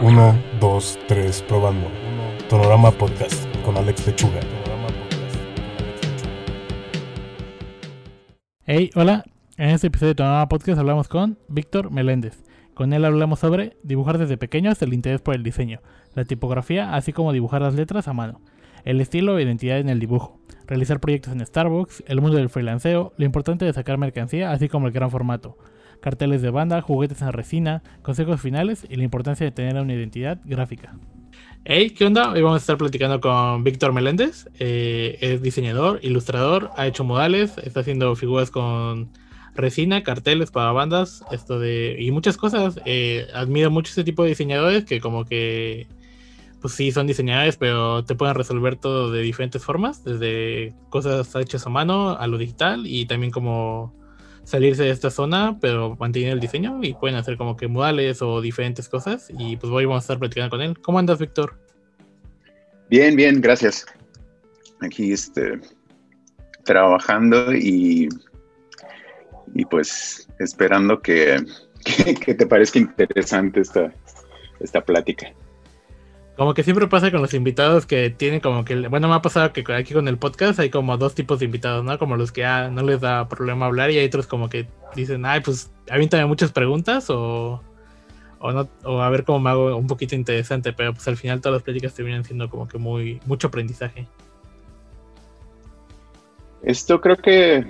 1, 2, 3, probando. Tonorama Podcast con Alex Lechuga. Hey, hola. En este episodio de Tonorama Podcast hablamos con Víctor Meléndez. Con él hablamos sobre dibujar desde pequeños el interés por el diseño, la tipografía, así como dibujar las letras a mano, el estilo e identidad en el dibujo, realizar proyectos en Starbucks, el mundo del freelanceo, lo importante de sacar mercancía, así como el gran formato, carteles de banda, juguetes en resina, consejos finales y la importancia de tener una identidad gráfica. Hey, ¿qué onda? Hoy vamos a estar platicando con Víctor Meléndez. Eh, es diseñador, ilustrador, ha hecho modales, está haciendo figuras con resina, carteles para bandas, esto de y muchas cosas. Eh, admiro mucho este tipo de diseñadores que como que pues sí son diseñadores, pero te pueden resolver todo de diferentes formas, desde cosas hechas a mano a lo digital y también como salirse de esta zona, pero mantener el diseño y pueden hacer como que modales o diferentes cosas. Y pues hoy vamos a estar platicando con él. ¿Cómo andas, Víctor? Bien, bien, gracias. Aquí este, trabajando y, y pues esperando que, que, te parezca interesante esta, esta plática. Como que siempre pasa con los invitados que tienen como que, bueno, me ha pasado que aquí con el podcast hay como dos tipos de invitados, ¿no? Como los que ah, no les da problema hablar y hay otros como que dicen, ay, pues avíntame muchas preguntas o, o, no, o a ver cómo me hago un poquito interesante, pero pues al final todas las pláticas terminan siendo como que muy, mucho aprendizaje. Esto creo que,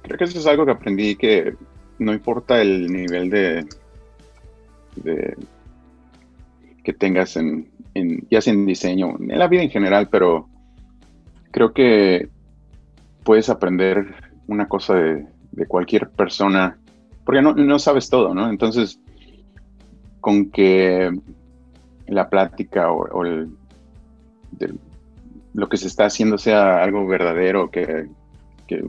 creo que eso es algo que aprendí que no importa el nivel de, de que tengas en, ya sea en diseño, en la vida en general, pero creo que puedes aprender una cosa de, cualquier persona, porque no, sabes todo, ¿no? Entonces, con que la plática o, lo que se está haciendo sea algo verdadero, que, que,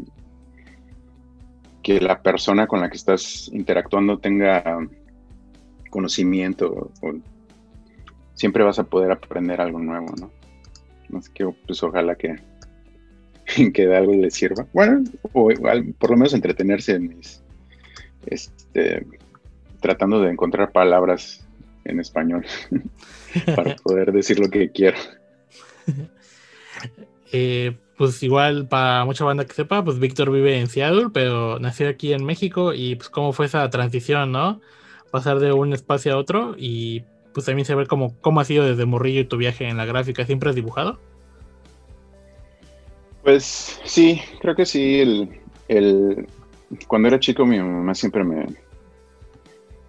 que, la persona con la que estás interactuando tenga conocimiento o siempre vas a poder aprender algo nuevo, ¿no? Más que, pues ojalá que, que de algo le sirva. Bueno, o por lo menos entretenerse en este, tratando de encontrar palabras en español para poder decir lo que quiero. Eh, pues igual para mucha banda que sepa, pues Víctor vive en Seattle, pero nació aquí en México y pues cómo fue esa transición, ¿no? Pasar de un espacio a otro y pues también saber cómo, cómo ha sido desde morrillo tu viaje en la gráfica. ¿Siempre has dibujado? Pues sí, creo que sí. El, cuando era chico mi mamá siempre me,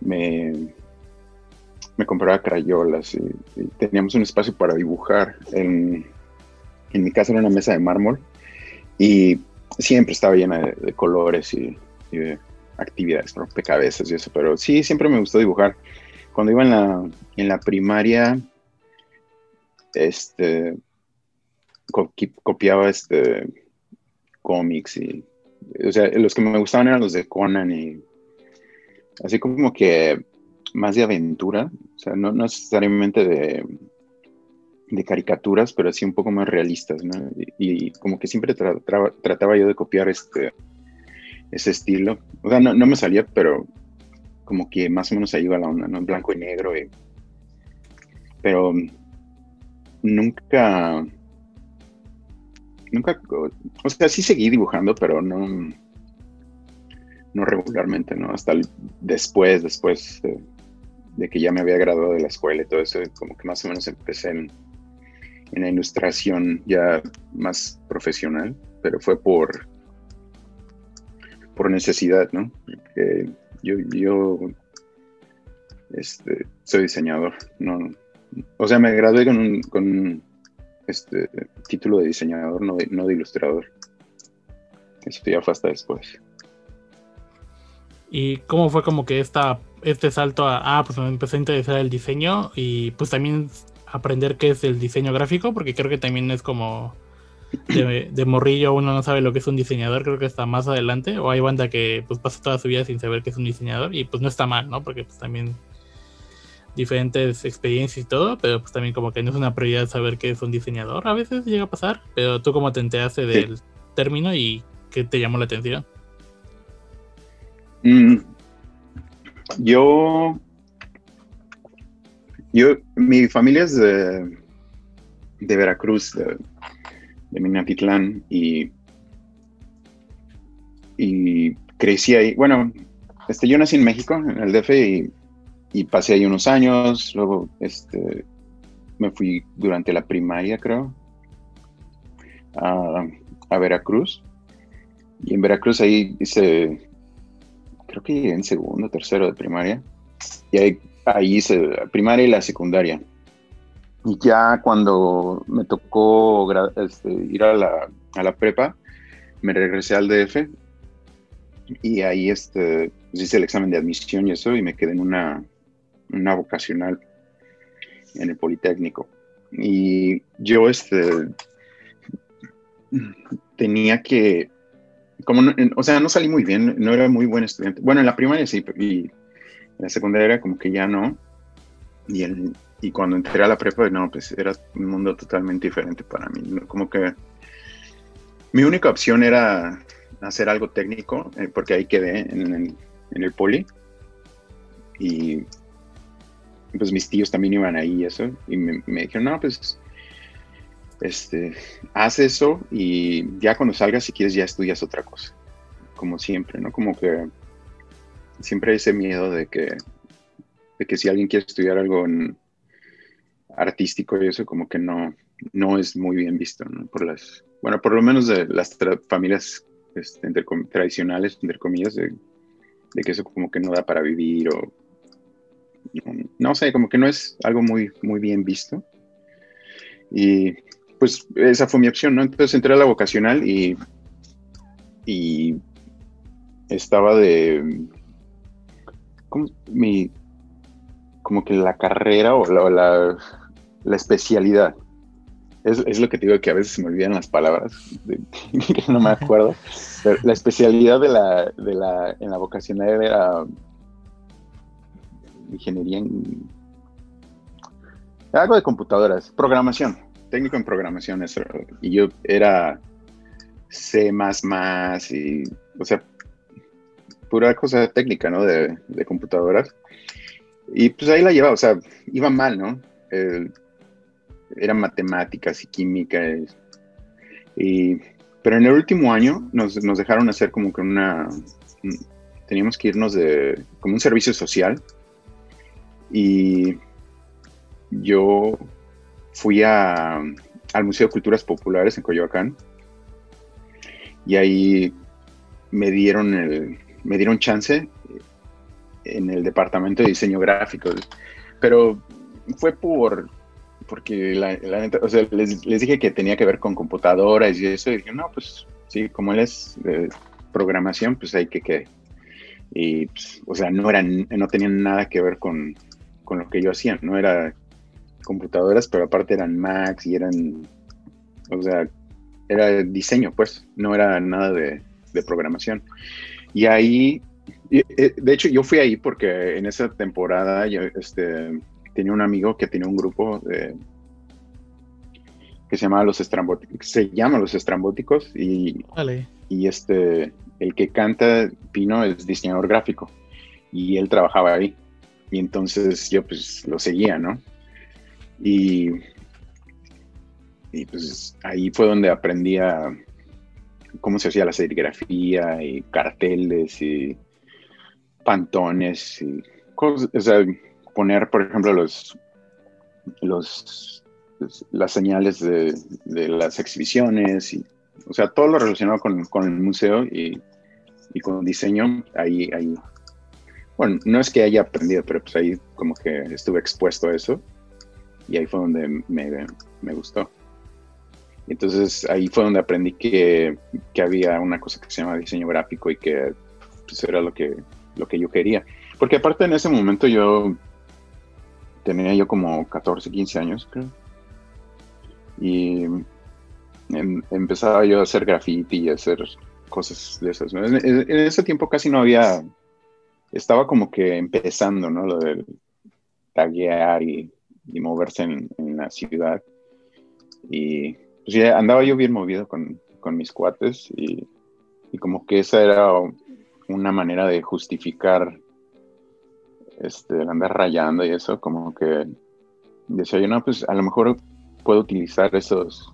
me, me compraba crayolas y, teníamos un espacio para dibujar. En, mi casa era una mesa de mármol y siempre estaba llena de, colores y, y, de actividades, rompecabezas y eso, pero sí, siempre me gustó dibujar cuando iba en la, en la primaria, este, copiaba este, cómics y, o sea, los que me gustaban eran los de Conan y así como que más de aventura, o sea, no, necesariamente de, de caricaturas, pero así un poco más realistas, ¿no? Y, como que siempre trataba yo de copiar este, ese estilo. O sea, no, no me salía, pero como que más o menos ahí va la onda, ¿no? Blanco y negro. pero nunca, nunca, o sea, sí seguí dibujando, pero no, no regularmente, ¿no? Hasta después, después de, que ya me había graduado de la escuela y todo eso, como que más o menos empecé en, en la ilustración ya más profesional, pero fue por, por necesidad, ¿no? Yo, yo este, soy diseñador. No, o sea, me gradué con un, con este, título de diseñador, no de, no de ilustrador. Eso ya fue hasta después. ¿Y cómo fue como que esta, este salto a, ah, pues me empecé a interesar el diseño y pues también aprender qué es el diseño gráfico? Porque creo que también es como de, morrillo uno no sabe lo que es un diseñador, creo que está más adelante, o hay banda que pues pasa toda su vida sin saber que es un diseñador y pues no está mal, ¿no? Porque pues también diferentes experiencias y todo, pero pues también como que no es una prioridad saber que es un diseñador, a veces llega a pasar, pero tú cómo te enteraste del término y qué te llamó la atención. Mm, yo yo, mi familia es de, de Veracruz, de, de Minatitlán, y, y crecí ahí. Bueno, este, yo nací en México, en el DF, y, pasé ahí unos años, luego este, me fui durante la primaria, creo, a, a Veracruz. Y en Veracruz ahí hice, creo que en segundo, tercero de primaria. Y ahí, ahí hice primaria y la secundaria. Y ya cuando me tocó este, ir a la, a la, prepa, me regresé al DF y ahí este, pues hice el examen de admisión y eso y me quedé en una, una vocacional en el Politécnico. Y yo este, tenía que, como o sea, no salí muy bien, no era muy buen estudiante. Bueno, en la primaria sí, y en la secundaria como que ya no. Y, el, y cuando entré a la prepa, no, pues era un mundo totalmente diferente para mí. Como que mi única opción era hacer algo técnico, eh, porque ahí quedé en, en, en, el poli. Y pues mis tíos también iban ahí y eso. Y me, me dijeron, no, pues este, haz eso y ya cuando salgas, si quieres, ya estudias otra cosa. Como siempre, ¿no? Como que siempre hay ese miedo de que, de que si alguien quiere estudiar algo en artístico y eso, como que no, no es muy bien visto, ¿no? Por las, bueno, por lo menos de las familias este, tradicionales, entre comillas, de, de, que eso como que no da para vivir o, no, sé, como que no es algo muy, muy bien visto. Y pues esa fue mi opción, ¿no? Entonces entré a la vocacional y, y estaba de, como, mi, como que la carrera o la, la especialidad. Es, es, lo que te digo que a veces se me olvidan las palabras, no me acuerdo. La especialidad de la, de la, en la vocacional era ingeniería en algo de computadoras, programación técnico en programación, eso. Y yo era C, y, o sea, pura cosa técnica, ¿no? De, de computadoras. Y pues ahí la llevaba, o sea, iba mal, ¿no? Eran matemáticas y química. Pero en el último año nos, nos, dejaron hacer como que una. Teníamos que irnos de. como un servicio social. Y yo fui a, al Museo de Culturas Populares en Coyoacán y ahí me dieron, el, me dieron chance en el departamento de diseño gráfico, pero fue por porque la, o sea, les, dije que tenía que ver con computadoras y eso, y dije, no, pues sí, como él es de programación, pues hay que que y pues, o sea, no eran, no tenían nada que ver con, con lo que yo hacía, no era computadoras, pero aparte eran Macs y eran, o sea, era diseño, pues, no era nada de, programación. Y ahí, eh, de hecho, yo fui ahí porque en esa temporada yo este, tenía un amigo que tenía un grupo de, que se llama Los Estrambóticos, se llama Los Estrambóticos y, y este, el que canta Pino es diseñador gráfico y él trabajaba ahí. Y entonces yo pues lo seguía, ¿no? Y, y pues ahí fue donde aprendí a cómo se hacía la serigrafía y carteles y pantones y cosas, o sea, poner, por ejemplo, los, los las señales de, de las exhibiciones y, o sea, todo lo relacionado con, con el museo y, y, con diseño, ahí, ahí, bueno, no es que haya aprendido, pero pues ahí como que estuve expuesto a eso y ahí fue donde me, me gustó. Entonces ahí fue donde aprendí que, que, había una cosa que se llama diseño gráfico y que pues, era lo que, lo que yo quería. Porque aparte en ese momento yo tenía yo como 14, 15 años, creo. Y em, empezaba yo a hacer graffiti y a hacer cosas de esas. En, en, ese tiempo casi no había, estaba como que empezando, ¿no? Lo del taguear y moverse en, la ciudad. Y pues ya andaba yo bien movido con, con mis cuates y, como que esa era una manera de justificar este, el andar rayando y eso, como que decía yo, no, pues a lo mejor puedo utilizar esos,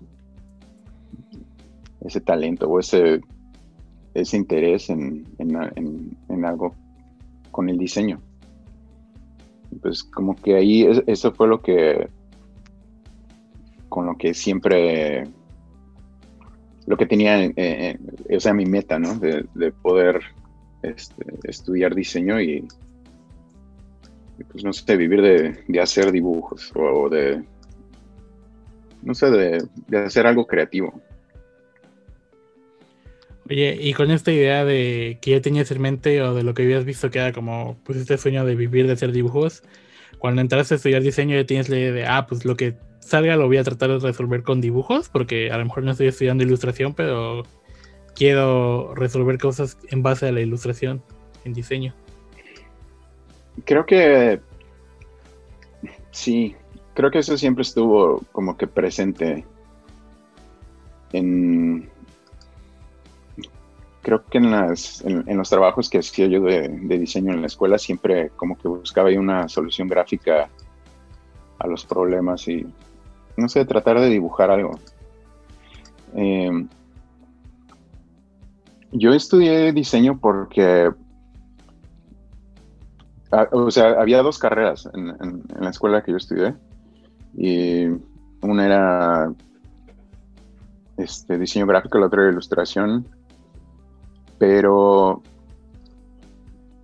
ese talento o ese, ese interés en, en, algo con el diseño. Pues como que ahí eso fue lo que con lo que siempre lo que tenía, eh, o sea, mi meta, ¿no? De, poder este, estudiar diseño y, pues no sé, vivir de, hacer dibujos o, de, no sé, de, hacer algo creativo. Oye, y con esta idea de que ya tenías en mente o de lo que habías visto que era como pues este sueño de vivir de hacer dibujos, cuando entraste a estudiar diseño ya tienes la idea de, ah, pues lo que salga lo voy a tratar de resolver con dibujos, porque a lo mejor no estoy estudiando ilustración, pero quiero resolver cosas en base a la ilustración, en diseño. Creo que sí, creo que eso siempre estuvo como que presente en creo que en, las, en, los trabajos que hacía yo de, diseño en la escuela siempre como que buscaba ahí una solución gráfica a los problemas y no sé, tratar de dibujar algo. Em, yo estudié diseño porque, o sea, había dos carreras en, la escuela que yo estudié. Y una era este, diseño gráfico, la otra era ilustración. Pero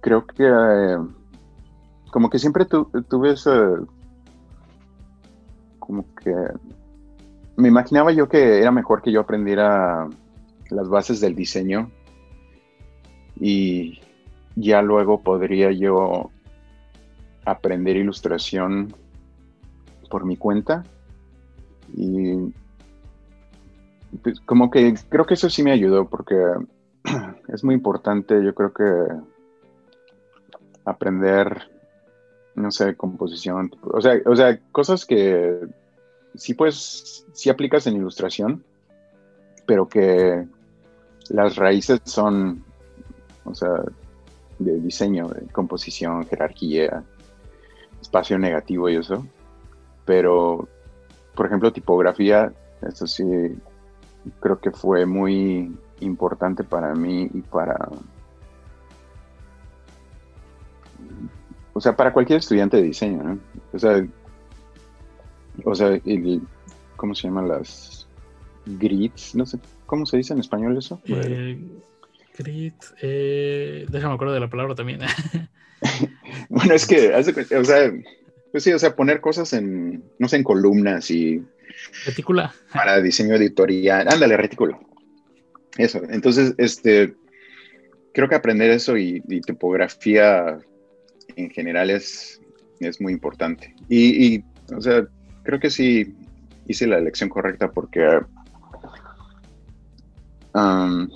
creo que eh, como que siempre tuve ese como que me imaginaba yo que era mejor que yo aprendiera las bases del diseño y ya luego podría yo aprender ilustración por mi cuenta. Y pues, como que creo que eso sí me ayudó porque es muy importante yo creo que aprender no sé, composición, o sea, o sea, cosas que sí pues, sí aplicas en ilustración, pero que las raíces son, o sea, de diseño, de composición, jerarquía, espacio negativo y eso. Pero, por ejemplo, tipografía, eso sí, creo que fue muy importante para mí y para o sea, para cualquier estudiante de diseño, ¿no? O sea, o sea, ¿cómo se llaman las grids? No sé, ¿cómo se dice en español eso? Eh, grids, eh, déjame acuerdo de la palabra también. bueno, es que, o sea, pues sí, o sea, poner cosas en, no sé, en columnas y... Retícula. Para diseño editorial. Ándale, retícula. Eso. Entonces, este, creo que aprender eso y, y tipografía en general es, es muy importante. Y, o sea, creo que sí hice la elección correcta porque um,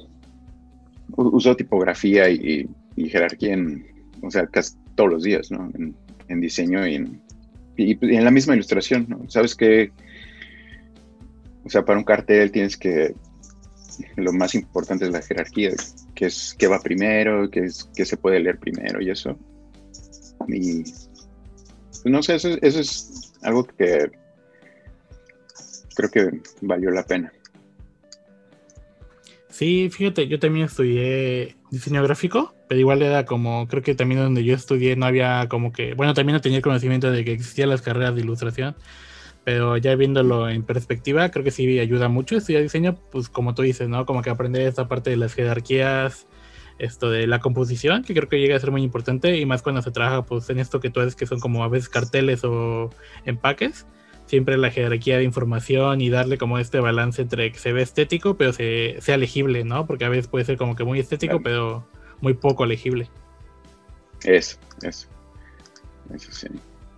uso tipografía y, jerarquía en, o sea, casi todos los días, ¿no? En, diseño y en, y en, la misma ilustración, ¿no? Sabes que, o sea, para un cartel tienes que, lo más importante es la jerarquía, que es qué va primero, qué, es, qué se puede leer primero y eso. Y pues, no sé, eso, es algo que creo que valió la pena. Sí, fíjate, yo también estudié diseño gráfico, pero igual era como, creo que también donde yo estudié no había como que, bueno, también no tenía conocimiento de que existían las carreras de ilustración, pero ya viéndolo en perspectiva, creo que sí ayuda mucho estudiar diseño, pues como tú dices, ¿no? Como que aprender esta parte de las jerarquías, esto de la composición, que creo que llega a ser muy importante, y más cuando se trabaja pues, en esto que tú haces, que son como a veces carteles o empaques, siempre la jerarquía de información y darle como este balance entre que se ve estético, pero se, sea legible, ¿no? Porque a veces puede ser como que muy estético, pero muy poco legible. Eso, eso. Eso sí.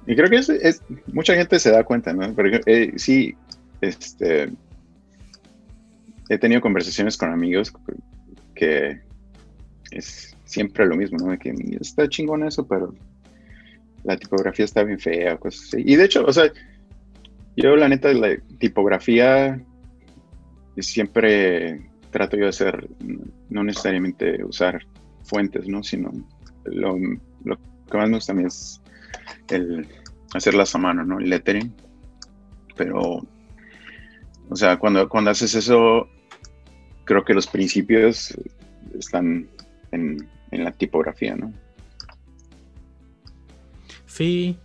Y creo que es, mucha gente se da cuenta, ¿no? Porque eh, sí, este, he tenido conversaciones con amigos que es siempre lo mismo, ¿no? De que está chingón eso, pero la tipografía está bien fea, cosas así. Y de hecho, o sea, yo la neta, la tipografía siempre trato yo de hacer, no necesariamente usar fuentes, ¿no? Sino lo, que más me gusta a mí es el, hacerlas a mano, ¿no? El lettering. Pero, o sea, cuando, cuando haces eso, creo que los principios están en, en la tipografía, ¿no? Sí,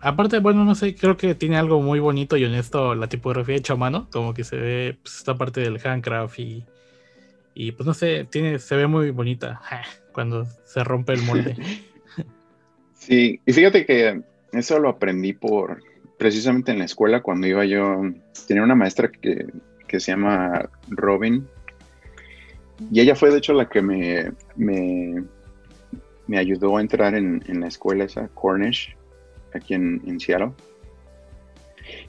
aparte, bueno, no sé, creo que tiene algo muy bonito y honesto la tipografía hecha a mano, como que se ve pues, esta parte del handcraft y, y pues no sé, tiene, se ve muy bonita cuando se rompe el molde. Sí, y fíjate que eso lo aprendí por precisamente en la escuela cuando iba yo, tenía una maestra que, que se llama Robin, y ella fue de hecho la que me, me, me ayudó a entrar en, en, la escuela esa, Cornish, aquí en, en, Seattle.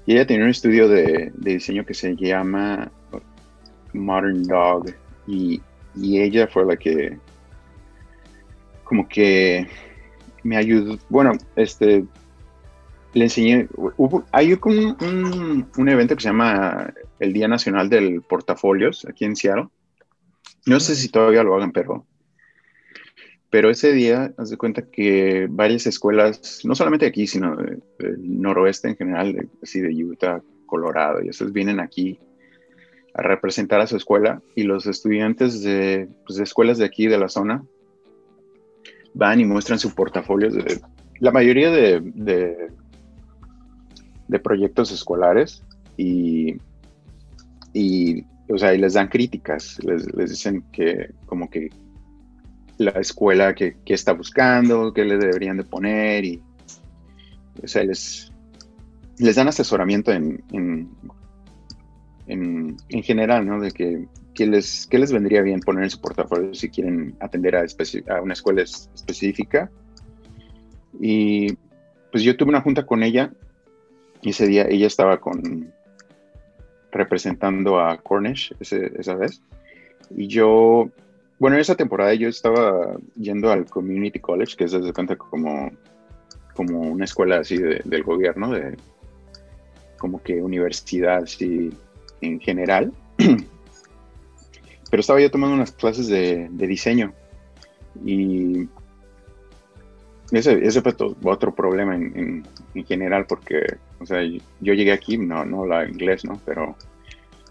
Y ella tenía un estudio de, de diseño que se llama Modern Dog, y, y ella fue la que como que me ayudó, bueno, este, le enseñé, hubo, hay un, un, evento que se llama el Día Nacional del Portafolios aquí en Seattle. No sé si todavía lo hagan, pero, pero ese día, haz de cuenta que varias escuelas, no solamente aquí, sino del noroeste en general, así de Utah, Colorado, y esos vienen aquí a representar a su escuela y los estudiantes de, pues, de escuelas de aquí, de la zona, van y muestran su portafolio. De, la mayoría de, de, proyectos escolares y, y, o sea, y les dan críticas, les, dicen que como que la escuela que, está buscando, qué le deberían de poner y, o sea, les, les dan asesoramiento en, en, en, en general, ¿no? De que ¿qué les, les vendría bien poner en su portafolio si quieren atender a, a, una escuela específica? Y pues yo tuve una junta con ella y ese día ella estaba con representando a Cornish esa vez. Y yo, bueno, en esa temporada yo estaba yendo al Community College, que es desde cuenta como, como una escuela así del gobierno, de como que universidad así en general. pero estaba yo tomando unas clases de, diseño y ese, ese fue otro problema en, general porque, o sea, yo llegué aquí, no, no hablaba inglés, ¿no? Pero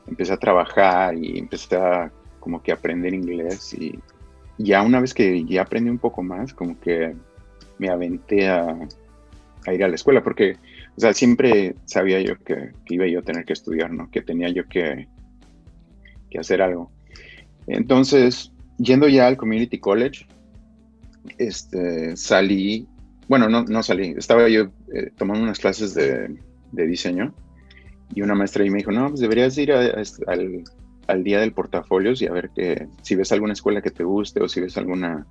empecé a trabajar y empecé a como que aprender inglés y ya una vez que ya aprendí un poco más, como que me aventé a, ir a la escuela porque, o sea, siempre sabía yo que, iba yo a tener que estudiar, ¿no? Que tenía yo que, que hacer algo. Entonces, yendo ya al Community College, este, salí, bueno, no, no salí, estaba yo eh, tomando unas clases de, diseño y una maestra ahí me dijo, no, pues deberías ir al, día del portafolios y a ver que, si ves alguna escuela que te guste o si ves alguna,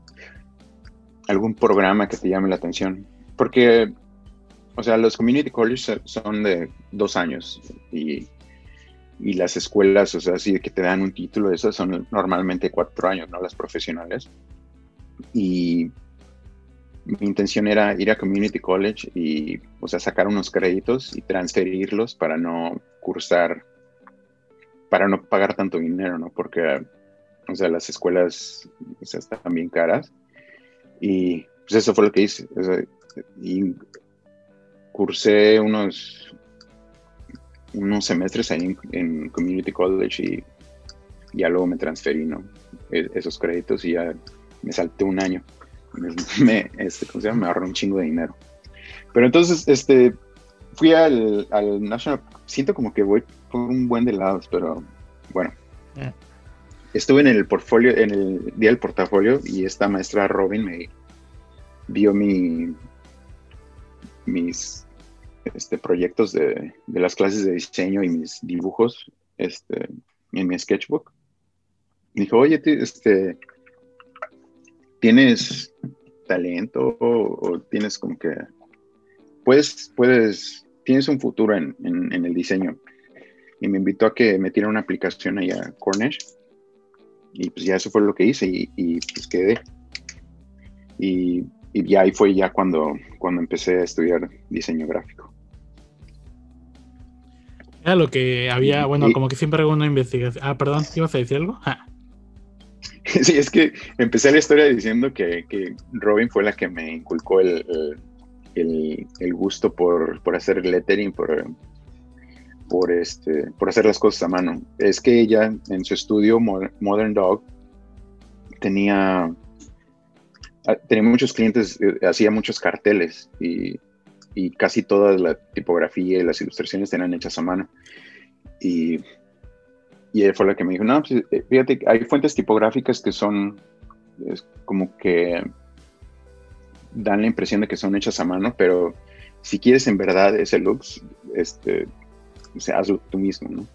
algún programa que te llame la atención. Porque, o sea, los community colleges son de dos años y y las escuelas, o sea, sí que te dan un título, esas son normalmente cuatro años, ¿no? Las profesionales. Y mi intención era ir a Community College y, o sea, sacar unos créditos y transferirlos para no cursar, para no pagar tanto dinero, ¿no? Porque, o sea, las escuelas o están bien caras. Y pues eso fue lo que hice. Cursé unos unos semestres ahí en, Community College y ya luego me transferí, ¿no? E, esos créditos y ya me salté un año. Me, este, ¿cómo se llama? me un chingo de dinero. Pero entonces, este, fui al, al National, siento como que voy por un buen de lados, pero bueno. Eh. Estuve en el portfolio, en el día del portafolio y esta maestra Robin me vio mi, mis este, proyectos de, las clases de diseño y mis dibujos este, en mi sketchbook. dijo, oye, este, ¿tienes talento o, tienes como que, puedes, puedes, tienes un futuro en, el diseño? Y me invitó a que metiera una aplicación ahí a Cornish. Y pues ya eso fue lo que hice y, y pues quedé. Y y ya ahí fue ya cuando, cuando empecé a estudiar diseño gráfico. Era lo que había, bueno, como que siempre hago una investigación. Ah, perdón, ¿ibas a decir algo? Ah. Sí, es que empecé la historia diciendo que, Robin fue la que me inculcó el, el, el gusto por, por, hacer lettering, por, por, este, por hacer las cosas a mano. Es que ella en su estudio Modern Dog tenía, ah, tenía muchos clientes, eh, hacía muchos carteles y, y, casi toda la tipografía y las ilustraciones tenían hechas a mano. Y, y ella fue la que me dijo, no, pues, eh, fíjate, hay fuentes tipográficas que son como que dan la impresión de que son hechas a mano, pero si quieres en verdad ese look, este, o sea, hazlo tú mismo, ¿no?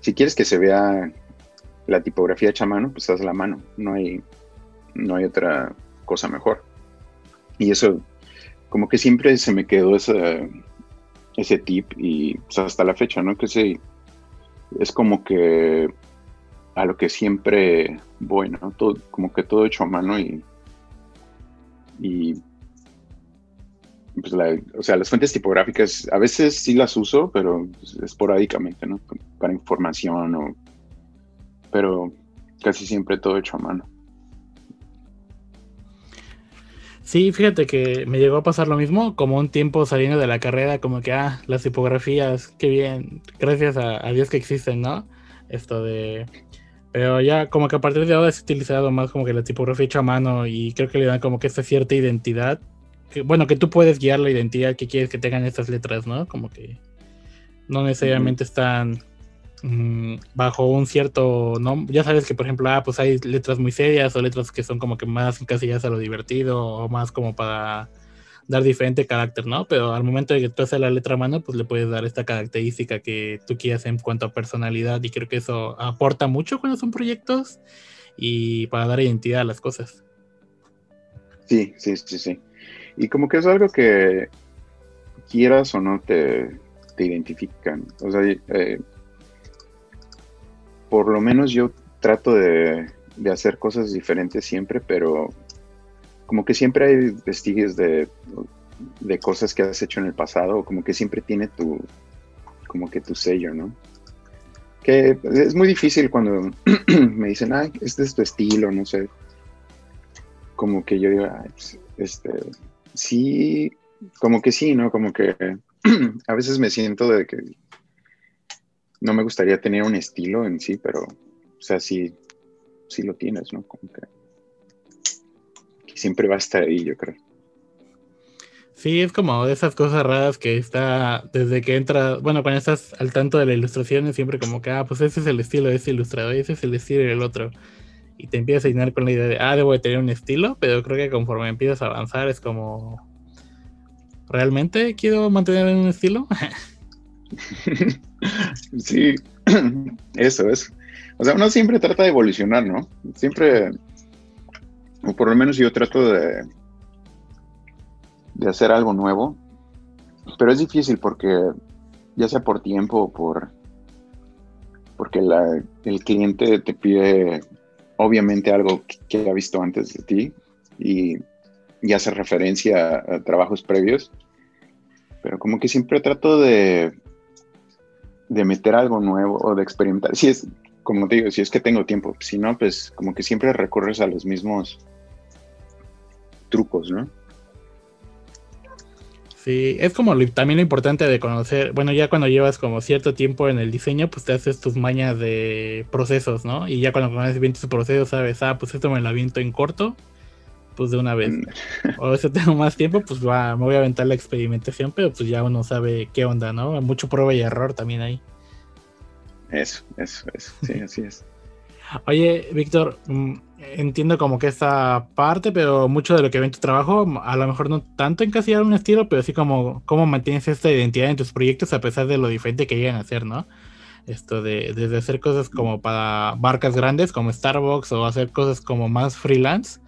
si quieres que se vea la tipografía hecha a mano, pues haz la mano, no hay, no hay otra cosa mejor. Y eso, como que siempre se me quedó ese, tip y pues, hasta la fecha, ¿no? Que sí, es como que a lo que siempre voy, ¿no? Como que todo hecho a mano y pues o sea, las fuentes tipográficas a veces sí las uso, pero esporádicamente, ¿no? Para información o... Pero casi siempre todo hecho a mano. Sí, fíjate que me llegó a pasar lo mismo, como un tiempo saliendo de la carrera, como que, ah, las tipografías, qué bien, gracias a, a Dios que existen, ¿no? Esto de pero ya como que a partir de ahora es utilizado más como que la tipografía hecha a mano y creo que le dan como que esta cierta identidad. Bueno, que tú puedes guiar la identidad que quieres que tengan estas letras, ¿no? Como que no necesariamente están mm, bajo un cierto nombre. Ya sabes que, por ejemplo, ah, pues hay letras muy serias o letras que son como que más ya a lo divertido o más como para dar diferente carácter, ¿no? Pero al momento de que tú haces la letra a mano, pues le puedes dar esta característica que tú quieras en cuanto a personalidad y creo que eso aporta mucho cuando son proyectos y para dar identidad a las cosas. Sí, sí, sí, sí. Y como que es algo que quieras o no te, te identifican. O sea, eh, por lo menos yo trato de, de hacer cosas diferentes siempre, pero como que siempre hay vestigios de, cosas que has hecho en el pasado, como que siempre tiene tu, como que tu sello, ¿no? Que es muy difícil cuando me dicen, ay, este es tu estilo, no sé. Como que yo digo, pues, este, sí, como que sí, ¿no? Como que a veces me siento de que no me gustaría tener un estilo en sí, pero, o sea, sí, sí lo tienes, ¿no? Como que siempre va a estar ahí, yo creo. Sí, es como de esas cosas raras que está desde que entra, bueno, cuando estás al tanto de la ilustración es siempre como que, ah, pues ese es el estilo de ese ilustrador, ese es el estilo del otro. Y te empiezas a llenar con la idea de, ah, debo de tener un estilo, pero creo que conforme empiezas a avanzar es como, ¿realmente quiero mantener un estilo? sí, eso es. O sea, uno siempre trata de evolucionar, ¿no? Siempre o por lo menos yo trato de, de hacer algo nuevo, pero es difícil porque ya sea por tiempo o por porque el cliente te pide obviamente algo que, ha visto antes de ti y, y hace referencia a, trabajos previos, pero como que siempre trato de, de meter algo nuevo o de experimentar. Si es, como te digo, si es que tengo tiempo, si no, pues como que siempre recurres a los mismos trucos, ¿no? Sí, es como también lo importante de conocer, bueno, ya cuando llevas como cierto tiempo en el diseño, pues te haces tus mañas de procesos, ¿no? Y ya cuando conoces bien tus procesos, sabes, ah, pues esto me lo aviento en corto, pues de una vez. Mm. o si tengo más tiempo, pues va, me voy a aventar la experimentación, pero pues ya uno sabe qué onda, ¿no? Mucho prueba y error también ahí. Eso, eso, eso. Sí, así es. Oye, Víctor, mm, entiendo como que esta parte, pero mucho de lo que ve en tu trabajo, a lo mejor no tanto encasillar un estilo, pero sí como cómo mantienes esta identidad en tus proyectos a pesar de lo diferente que llegan a ser, ¿no? Esto de desde hacer cosas como para marcas grandes como Starbucks o hacer cosas como más freelance,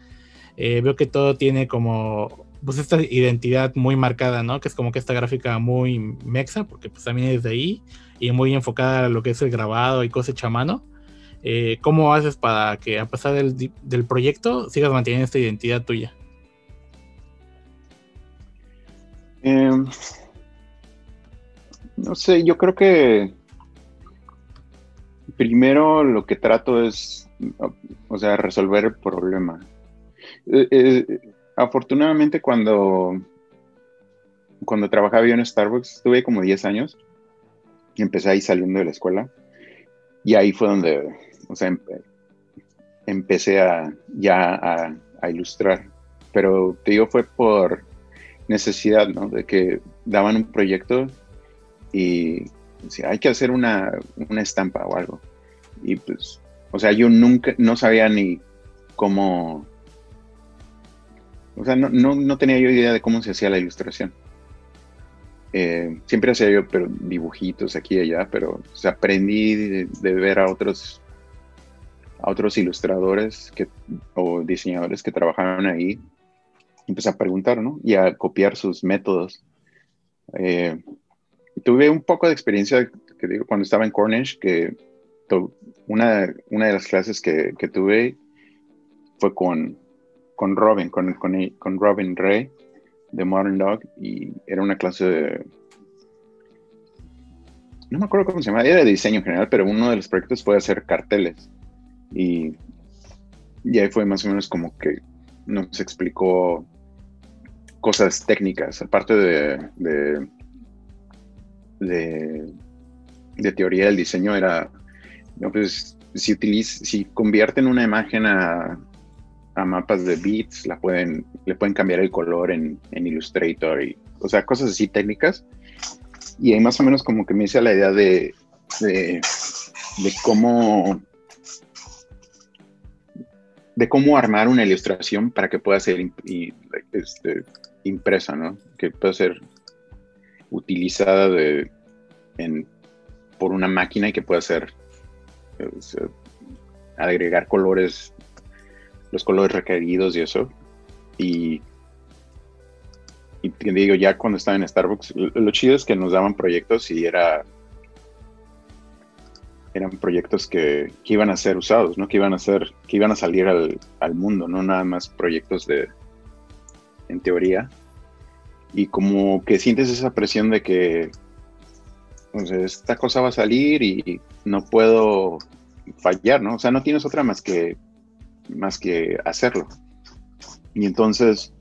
eh, veo que todo tiene como pues esta identidad muy marcada, ¿no? Que es como que esta gráfica muy mexa, porque pues también es de ahí y muy enfocada a lo que es el grabado y cosecha a mano. Eh, ¿Cómo haces para que a pesar del, del, proyecto sigas manteniendo esta identidad tuya? Em, no sé, yo creo que primero lo que trato es, o sea, resolver el problema. Eh, eh, afortunadamente cuando cuando trabajaba yo en Starbucks, estuve como 10 años y empecé ahí saliendo de la escuela. Y ahí fue donde, o sea, empecé a, ya a, ilustrar. Pero te digo, fue por necesidad, ¿no? De que daban un proyecto y hay que hacer una, una estampa o algo. Y pues, o sea, yo nunca, no sabía ni cómo, o sea, no, no, no tenía yo idea de cómo se hacía la ilustración. Eh, siempre hacía yo pero, dibujitos aquí y allá, pero aprendí de, ver a otros, a otros ilustradores que, o diseñadores que trabajaban ahí. Empecé a preguntar, ¿no? Y a copiar sus métodos. Eh, tuve un poco de experiencia, que digo, cuando estaba en Cornish, que una, una de las clases que, que tuve fue con, con Robin, con, con, con Robin Ray de Modern Dog y era una clase de... No me acuerdo cómo se llama, era de diseño en general, pero uno de los proyectos fue hacer carteles. Y, y ahí fue más o menos como que nos explicó cosas técnicas, aparte de, de, de, teoría del diseño, era, no, pues, si, utiliza, si convierten una imagen a, a mapas de bits, la pueden, le pueden cambiar el color en, Illustrator, y, o sea, cosas así técnicas. Y ahí más o menos como que me hice la idea de, de, cómo de cómo armar una ilustración para que pueda ser este, impresa, ¿no? Que pueda ser utilizada de, por una máquina y que pueda ser agregar colores los colores requeridos y eso. Y, y digo, ya cuando estaba en Starbucks, lo, chido es que nos daban proyectos y era eran proyectos que, iban a ser usados, ¿no? Que iban a ser, que iban a salir al, mundo, no nada más proyectos de en teoría. Y como que sientes esa presión de que esta cosa va a salir y no puedo fallar, ¿no? O sea, no tienes otra más que más que hacerlo. Y entonces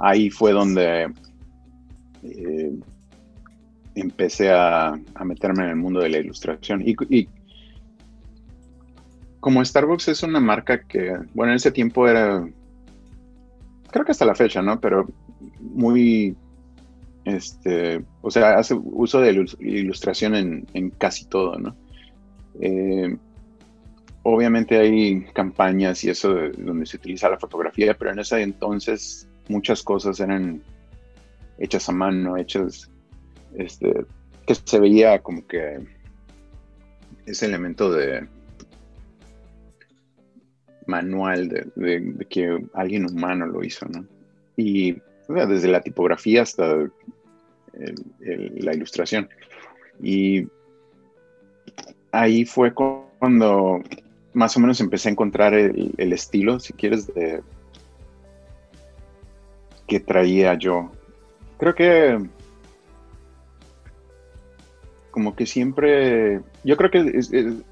ahí fue donde eh, empecé a, meterme en el mundo de la ilustración. Y, como Starbucks es una marca que, bueno, en ese tiempo era, creo que hasta la fecha, ¿no? Pero muy, este, o sea, hace uso de ilustración en, casi todo, ¿no? Eh, obviamente hay campañas y eso donde se utiliza la fotografía, pero en ese entonces muchas cosas eran hechas a mano, hechas, este, que se veía como que ese elemento de manual de, que alguien humano lo hizo, ¿no? Y desde la tipografía hasta la ilustración. Y ahí fue cuando más o menos empecé a encontrar el, estilo, si quieres, de que traía yo. Creo que como que siempre, yo creo que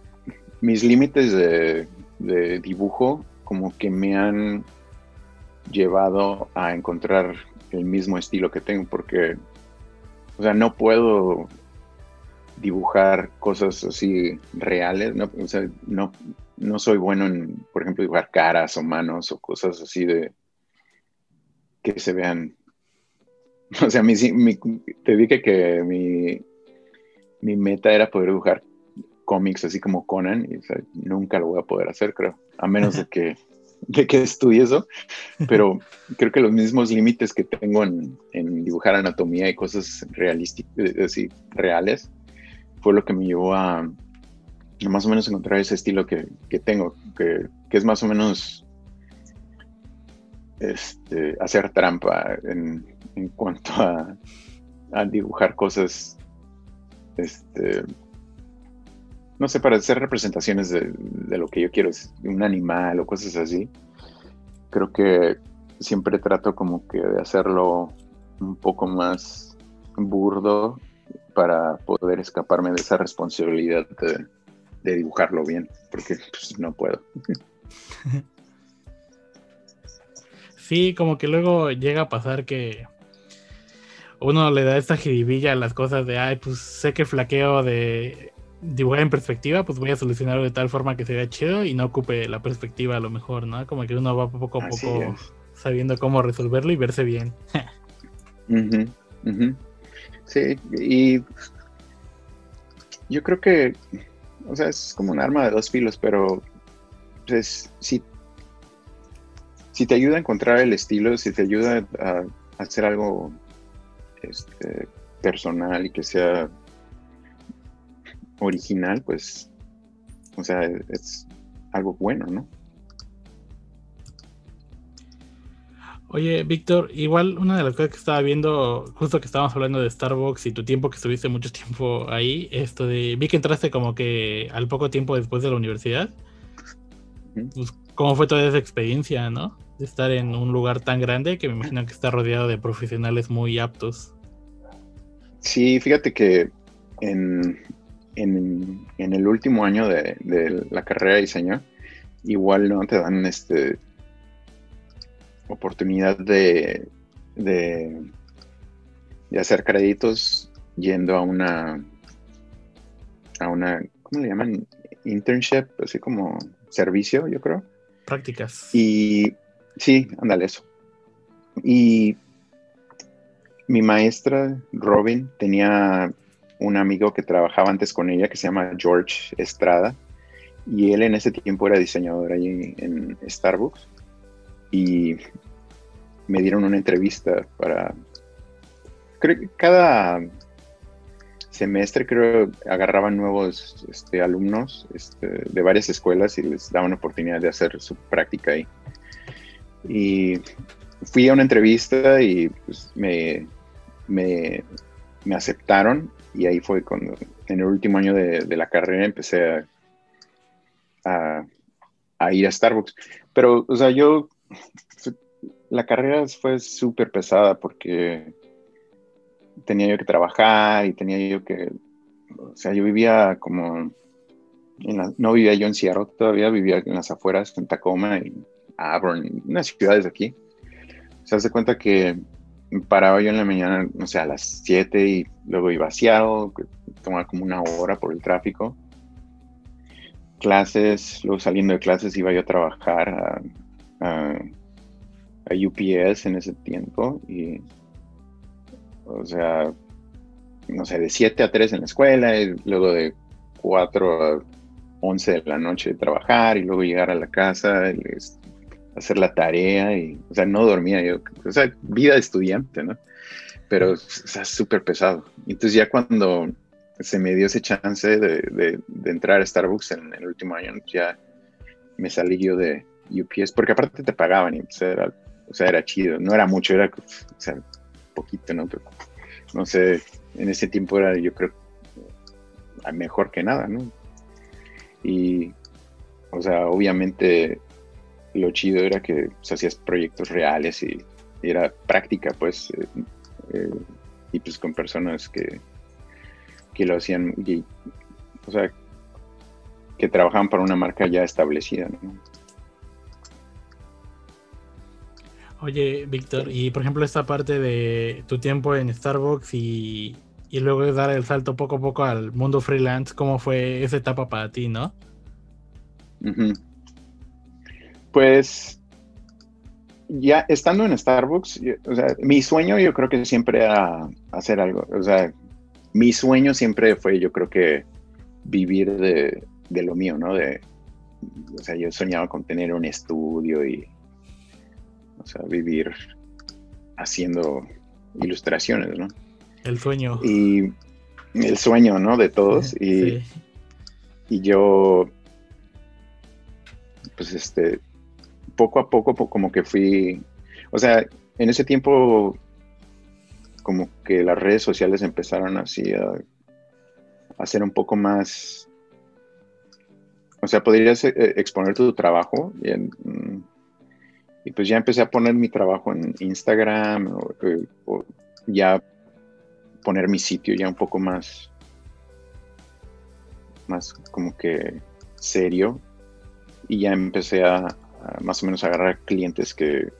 mis límites de, de, dibujo como que me han llevado a encontrar el mismo estilo que tengo, porque, o sea, no puedo dibujar cosas así reales, no, o sea, no, no soy bueno en, por ejemplo, dibujar caras o manos o cosas así de que se vean. O sea, mi, te dije que mi, mi meta era poder dibujar cómics así como Conan nunca lo voy a poder hacer, creo, a menos de que, de que estudie eso. Pero creo que los mismos límites que tengo en, en dibujar anatomía y cosas realísticas, así, reales, fue lo que me llevó a, más o menos encontrar ese estilo que, tengo, que, es más o menos este, hacer trampa en, cuanto a, dibujar cosas, este, no sé, para hacer representaciones de, lo que yo quiero, un animal o cosas así. Creo que siempre trato como que de hacerlo un poco más burdo para poder escaparme de esa responsabilidad de, de dibujarlo bien, porque pues, no puedo. Sí, como que luego llega a pasar que... uno le da esta jiribilla a las cosas de, ay, pues sé que flaqueo de dibujar en perspectiva, pues voy a solucionarlo de tal forma que se vea chido y no ocupe la perspectiva a lo mejor, ¿no? Como que uno va poco a poco sabiendo cómo resolverlo y verse bien. Sí, y yo creo que, o sea, es como un arma de dos filos, pero pues, si, si te ayuda a encontrar el estilo, si te ayuda a, hacer algo este, personal y que sea original, pues, o sea, es algo bueno, ¿no? Oye, Víctor, igual una de las cosas que estaba viendo, justo que estábamos hablando de Starbucks y tu tiempo que estuviste mucho tiempo ahí, esto de, vi que entraste como que al poco tiempo después de la universidad. Pues, ¿Cómo fue toda esa experiencia, no? De estar en un lugar tan grande que me imagino que está rodeado de profesionales muy aptos. Sí, fíjate que en, en, el último año de, de, la carrera de diseño, igual no te dan este oportunidad de, de, hacer créditos yendo a una, a una, ¿cómo le llaman? Internship, así como servicio, yo creo. Prácticas. Y sí, ándale eso. Y mi maestra, Robin, tenía un amigo que trabajaba antes con ella que se llama George Estrada. Y él en ese tiempo era diseñador allí en Starbucks y me dieron una entrevista para... Creo que cada semestre creo agarraban nuevos este, alumnos este, de varias escuelas y les daban oportunidad de hacer su práctica ahí. Y fui a una entrevista y pues, me, me, aceptaron y ahí fue cuando en el último año de, la carrera empecé a, a, ir a Starbucks. Pero, o sea, yo la carrera fue súper pesada porque tenía yo que trabajar y tenía yo que, o sea, yo vivía como, no vivía yo en Seattle todavía, vivía en las afueras, en Tacoma y Auburn, unas ciudades de aquí. Se hace cuenta que paraba yo en la mañana, no sé, a las 7 y luego iba Seattle, tomaba como una hora por el tráfico. Clases, luego saliendo de clases iba yo a trabajar a UPS en ese tiempo y, o sea, no sé, de 7 a 3 en la escuela y luego de 4 a 11 de la noche trabajar y luego llegar a la casa hacer la tarea y, o sea, no dormía yo, o sea, vida de estudiante, ¿no? Pero, o sea, súper pesado. Entonces ya cuando se me dio ese chance de, de, entrar a Starbucks en el último año, ya me salí yo de UPS, porque aparte te pagaban y pues era o sea, era chido, no era mucho, era, o sea, poquito, ¿no? Pero, no sé, en ese tiempo era, yo creo, mejor que nada, ¿no? Y, o sea, obviamente lo chido era que pues, hacías proyectos reales y, era práctica, pues, eh, eh, y pues con personas que, que lo hacían, o sea, que trabajaban para una marca ya establecida, ¿no? Oye, Víctor, y por ejemplo esta parte de tu tiempo en Starbucks y, luego dar el salto poco a poco al mundo freelance, ¿cómo fue esa etapa para ti, no? Pues ya estando en Starbucks, o sea, mi sueño yo creo que siempre era hacer algo, o sea, mi sueño siempre fue yo creo que vivir de, de lo mío, ¿no? De, o sea, yo soñaba con tener un estudio y o sea, vivir haciendo ilustraciones, ¿no? El sueño. Y el sueño, ¿no? De todos. Y, y yo, pues este, poco a poco como que fui, o sea, en ese tiempo como que las redes sociales empezaron así a, a ser un poco más, o sea, podrías eh, exponer tu trabajo y pues ya empecé a poner mi trabajo en Instagram o, ya poner mi sitio ya un poco más, más como que serio. Y ya empecé a, más o menos agarrar clientes que,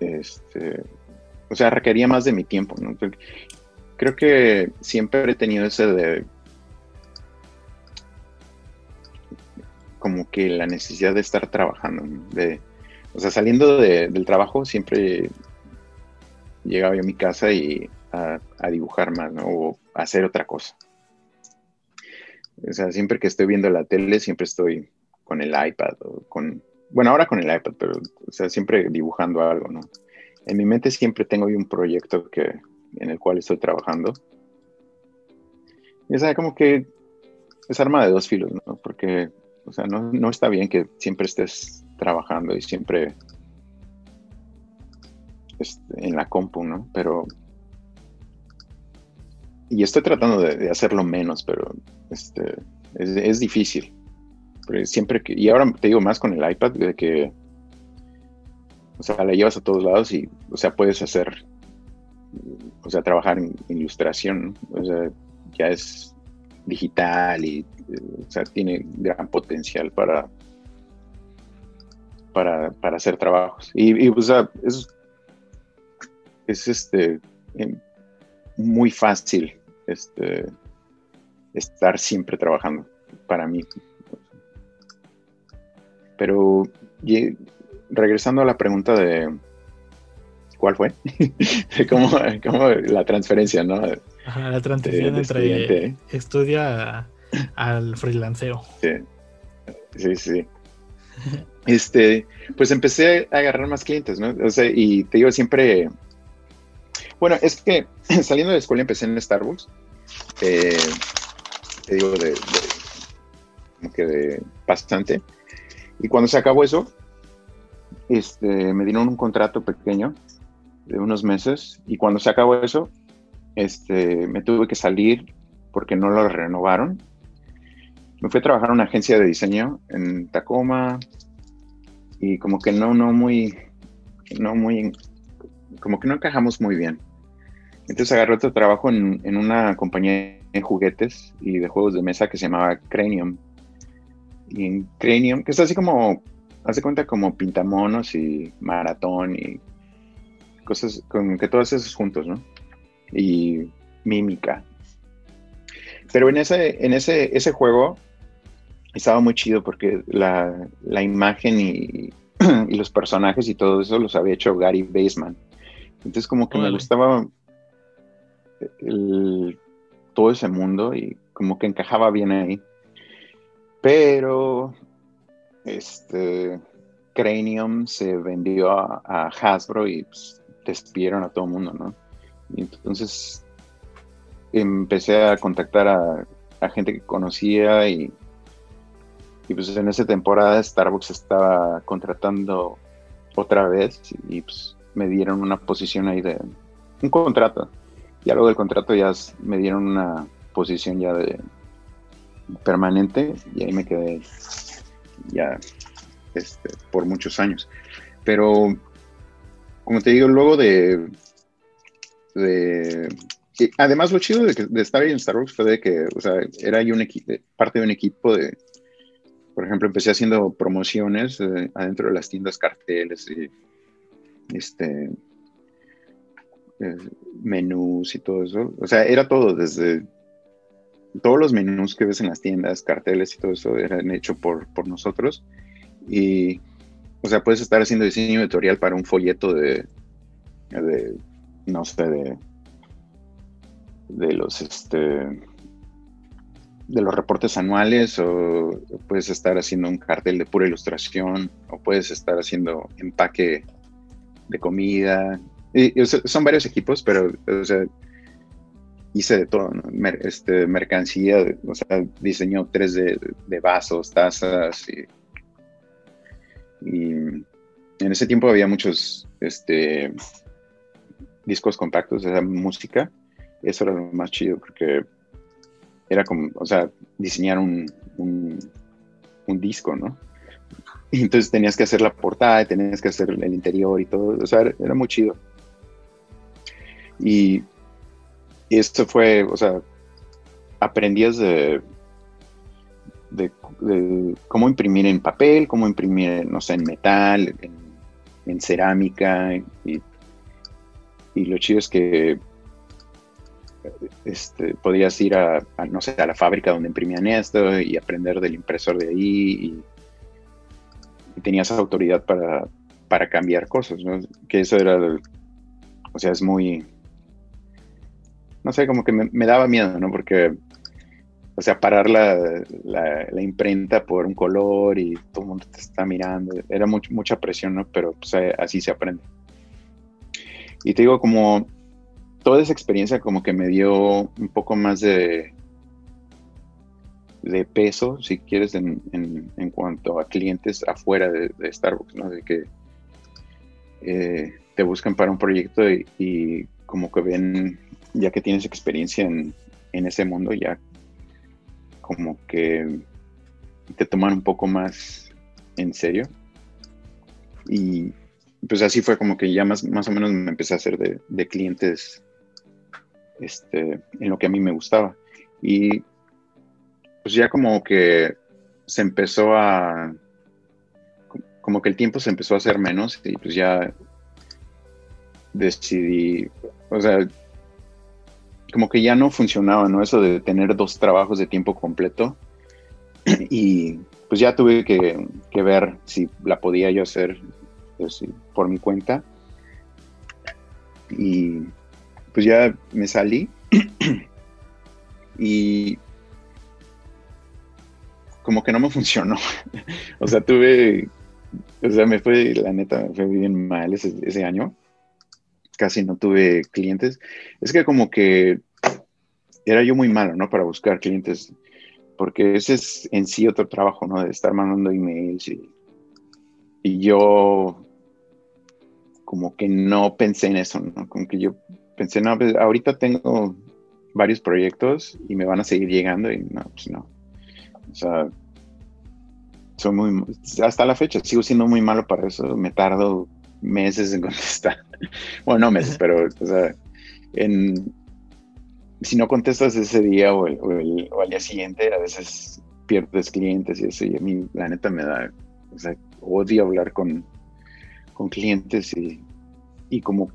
este, o sea, requería más de mi tiempo. Creo que siempre he tenido ese de como que la necesidad de estar trabajando, de, o sea, saliendo del trabajo siempre llegaba yo a mi casa y a, dibujar más, ¿no? O hacer otra cosa. O sea, siempre que estoy viendo la tele, siempre estoy con el iPad o con, bueno, ahora con el iPad, pero, o sea, siempre dibujando algo, ¿no? En mi mente siempre tengo un proyecto que, en el cual estoy trabajando. Y o como que es arma de dos filos, ¿no? Porque, o sea, no, no está bien que siempre estés trabajando y siempre este, en la compu, ¿no? Pero... Y estoy tratando de, hacerlo menos, pero este, es, difícil. Siempre que... Y ahora te digo más con el iPad, de que... O sea, la llevas a todos lados y, o sea, puedes hacer... O sea, trabajar en, ilustración, O sea, ya es digital y, o sea, tiene gran potencial para, para, hacer trabajos. Y, o sea, es, es este, em, muy fácil este, estar siempre trabajando para mí. Pero regresando a la pregunta de ¿cuál fue? ¿Cómo, la transferencia, ¿no? la transición entre estudia al freelanceo. Sí, sí, sí. Este, pues empecé a agarrar más clientes, ¿no? O sea, y te digo, siempre bueno, es que saliendo de escuela empecé en Starbucks. Eh, te digo, de, como que de bastante. Y cuando se acabó eso, este, me dieron un contrato pequeño de unos meses. Y cuando se acabó eso, este, me tuve que salir porque no lo renovaron. Me fui a trabajar en una agencia de diseño en Tacoma y como que no, no muy, no muy, como que no encajamos muy bien. Entonces agarré otro trabajo en, en, una compañía de juguetes y de juegos de mesa que se llamaba Cranium. Y en Cranium, que es así como, hace cuenta como pintamonos y maratón y cosas, con que todos esos juntos, ¿no? Y mímica. Pero en ese, en ese, ese juego estaba muy chido porque la, la imagen y, y, los personajes y todo eso los había hecho Gary Baseman. Entonces como que me gustaba todo ese mundo y como que encajaba bien ahí. Pero este Cranium se vendió a, Hasbro y pues, despidieron a todo el mundo, ¿no? Y entonces empecé a contactar a, gente que conocía y, y, pues en esa temporada Starbucks estaba contratando otra vez y pues me dieron una posición ahí de un contrato ya luego del contrato ya me dieron una posición ya de permanente y ahí me quedé ya este, por muchos años. Pero, como te digo, luego de... además, lo chido de, estar ahí en Starbucks fue de que, o sea, era yo un parte de un equipo de, por ejemplo, empecé haciendo promociones eh, adentro de las tiendas, carteles y este, eh, menús y todo eso. O sea, era todo desde todos los menús que ves en las tiendas, carteles y todo eso eran hechos por, por nosotros. Y, o sea, puedes estar haciendo diseño editorial para un folleto de, de no sé, de, de los, este, de los reportes anuales o puedes estar haciendo un cartel de pura ilustración o puedes estar haciendo empaque de comida son varios equipos, pero, o sea, hice de todo, este, mercancía, o sea, diseñó tres de, vasos, tazas y, en ese tiempo había muchos este, discos compactos de música. Eso era lo más chido porque era como, o sea, diseñar un, un disco, ¿no? Y entonces tenías que hacer la portada, tenías que hacer el interior y todo, o sea, era muy chido. Y, esto fue, o sea, aprendías de, de, cómo imprimir en papel, cómo imprimir, no sé, en metal, en, cerámica, y, y lo chido es que este, podías ir a, no sé, a la fábrica donde imprimían esto y aprender del impresor de ahí y, tenías autoridad para, para, cambiar cosas, ¿no? Que eso era, o sea, es muy, no sé, como que me, daba miedo, ¿no? Porque, o sea, parar la, la, imprenta por un color y todo el mundo te está mirando, era mucha presión, ¿no? Pero pues, así se aprende. Y te digo, como toda esa experiencia como que me dio un poco más de, de peso, si quieres, en, en, cuanto a clientes afuera de, Starbucks, ¿no? De que eh, te buscan para un proyecto y, como que ven, ya que tienes experiencia en, en ese mundo, ya como que te toman un poco más en serio. Y pues así fue como que ya más, más o menos me empecé a hacer de, de clientes este, en lo que a mí me gustaba. Y pues ya como que se empezó a, como que el tiempo se empezó a hacer menos y pues ya decidí, o sea, como que ya no funcionaba, ¿no? Eso de tener dos trabajos de tiempo completo. Y pues ya tuve que, ver si la podía yo hacer pues, por mi cuenta. Y pues ya me salí y como que no me funcionó. o sea, tuve, o sea, me fue, la neta, me fue bien mal ese, año. Casi no tuve clientes. Es que como que era yo muy malo, ¿no? Para buscar clientes. Porque ese es en sí otro trabajo, ¿no? De estar mandando emails y, yo como que no pensé en eso, ¿no? Como que yo pensé, no, pues ahorita tengo varios proyectos y me van a seguir llegando y no, pues no. O sea, soy muy, hasta la fecha sigo siendo muy malo para eso, me tardo meses en contestar. Bueno, no meses, pero, o sea, en, si no contestas ese día o, el, o, al día siguiente, a veces pierdes clientes y eso, y a mí la neta me da, o sea, odio hablar con, con clientes y, y como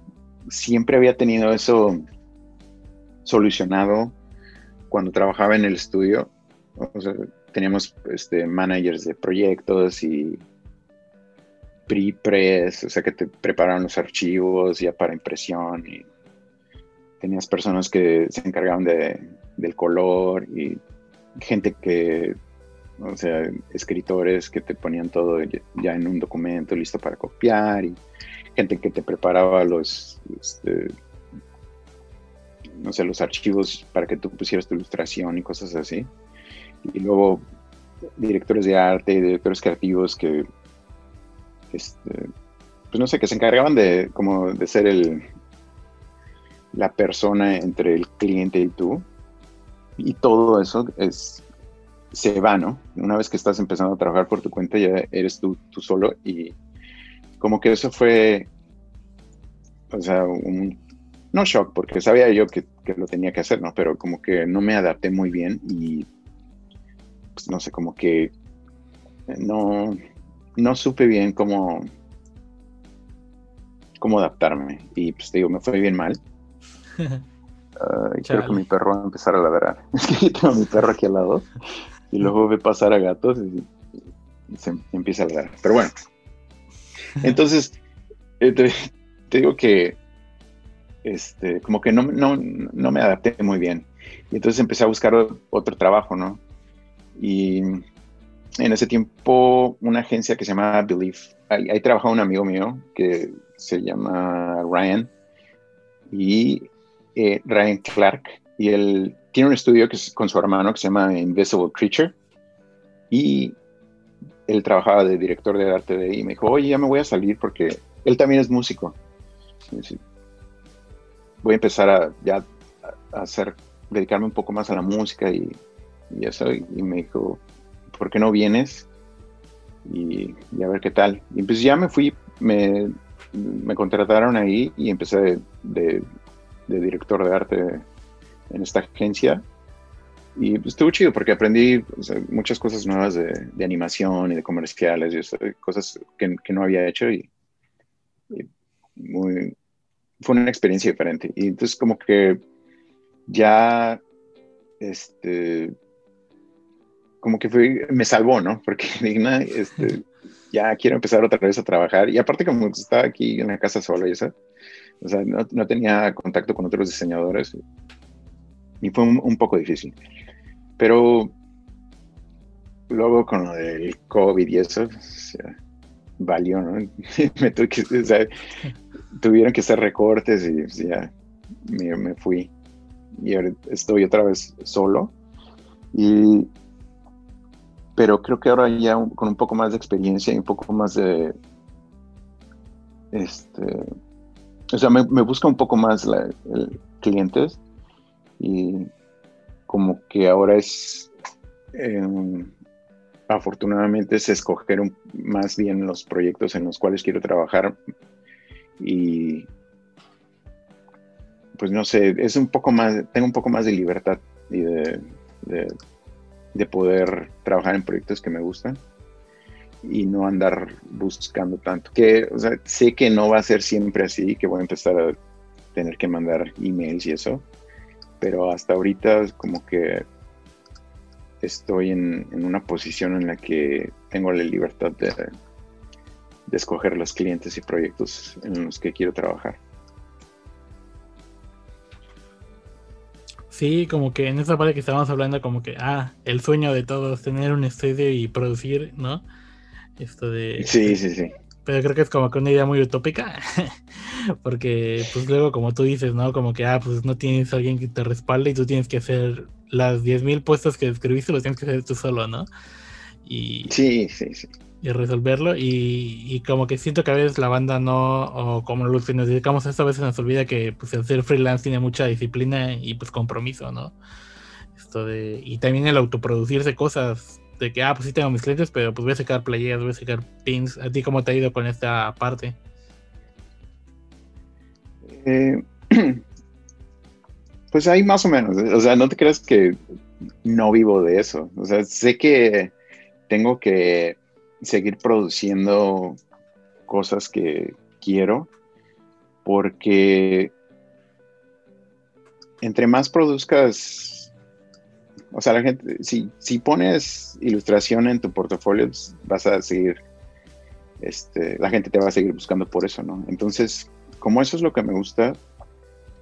siempre había tenido eso solucionado cuando trabajaba en el estudio. teníamos este, managers de proyectos y pre-press, o sea, que te preparaban los archivos ya para impresión y tenías personas que se encargaban de, del color y gente que, o sea, escritores que te ponían todo ya en un documento listo para copiar y gente que te preparaba los, este, no sé, los archivos para que tú pusieras tu ilustración y cosas así. Y luego directores de arte, directores creativos que, este, pues no sé, que se encargaban de, como de ser el, la persona entre el cliente y tú. Y todo eso es, se va, ¿no? Una vez que estás empezando a trabajar por tu cuenta, ya eres tú, tú solo y como que eso fue, o sea, un, no shock, porque sabía yo que, lo tenía que hacer, ¿no? Pero como que no me adapté muy bien y, pues, no sé, como que no, no supe bien cómo, cómo adaptarme. Y pues te digo, me fue bien mal. Y creo que mi perro va a empezar a ladrar. Es que yo tengo a mi perro aquí al lado y luego ve pasar a gatos y, se empieza a ladrar. Pero bueno, entonces, eh, te, digo que este, como que no, no, me adapté muy bien. Y entonces empecé a buscar otro trabajo, ¿no? Y en ese tiempo, una agencia que se llama Believe, ahí, trabajaba un amigo mío que se llama Ryan, y eh, Ryan Clark, y él tiene un estudio que es con su hermano que se llama Invisible Creature, y él trabajaba de director de arte de ahí y me dijo, oye, ya me voy a salir porque él también es músico. voy a empezar a ya a hacer, dedicarme un poco más a la música y, y eso. Y me dijo, ¿por qué no vienes? Y, a ver qué tal. Y pues ya me fui, me, me contrataron ahí y empecé de, de director de arte en esta agencia y pues, estuvo chido porque aprendí muchas cosas nuevas de, animación y de comerciales y cosas que, no había hecho y, fue una experiencia diferente. Y entonces como que ya, este, como que me salvó, ¿no? Porque este, ya quiero empezar otra vez a trabajar. Y aparte como estaba aquí en la casa solo y eso, o sea, no, tenía contacto con otros diseñadores. Y fue un, poco difícil. Pero luego con lo del COVID y eso, valió, ¿no? me tuve que, o sea, tuvieron que hacer recortes y ya me, me, fui. Y ahora estoy otra vez solo. Y, pero creo que ahora ya con un poco más de experiencia y un poco más de, este, o sea, me, busca un poco más clientes y como que ahora es, em, afortunadamente es escoger más bien los proyectos en los cuales quiero trabajar y pues no sé, es un poco más, tengo un poco más de libertad y de, de, poder trabajar en proyectos que me gustan y no andar buscando tanto. Que, sé que no va a ser siempre así, que voy a empezar a tener que mandar emails y eso, pero hasta ahorita como que estoy en, en una posición en la que tengo la libertad de, de escoger los clientes y proyectos en los que quiero trabajar. Sí, como que en esa parte que estábamos hablando, como que, ah, el sueño de todos, tener un estudio y producir, ¿no? Esto de... Sí, sí, sí. Pero creo que es como que una idea muy utópica, porque pues luego como tú dices, ¿no? Como que, ah, pues no tienes a alguien que te respalde y tú tienes que hacer las 10.000 puestos que escribiste, los tienes que hacer tú solo, ¿no? Y... Sí, sí, sí y resolverlo. Y, como que siento que a veces la banda no, o como los que nos dedicamos a esto, a veces nos olvida que pues el ser freelance tiene mucha disciplina y pues compromiso, ¿no? Esto de, y también el autoproducirse cosas de que, ah, pues sí tengo mis clientes, pero pues voy a sacar playeras, voy a sacar pins. ¿A ti cómo te ha ido con esta parte? Eh, pues ahí más o menos, o sea, no te creas que no vivo de eso, o sea, sé que tengo que seguir produciendo cosas que quiero, porque entre más produzcas, o sea, la gente, si, si pones ilustración en tu portafolio, pues, vas a seguir, este, la gente te va a seguir buscando por eso, ¿no? Entonces, como eso es lo que me gusta,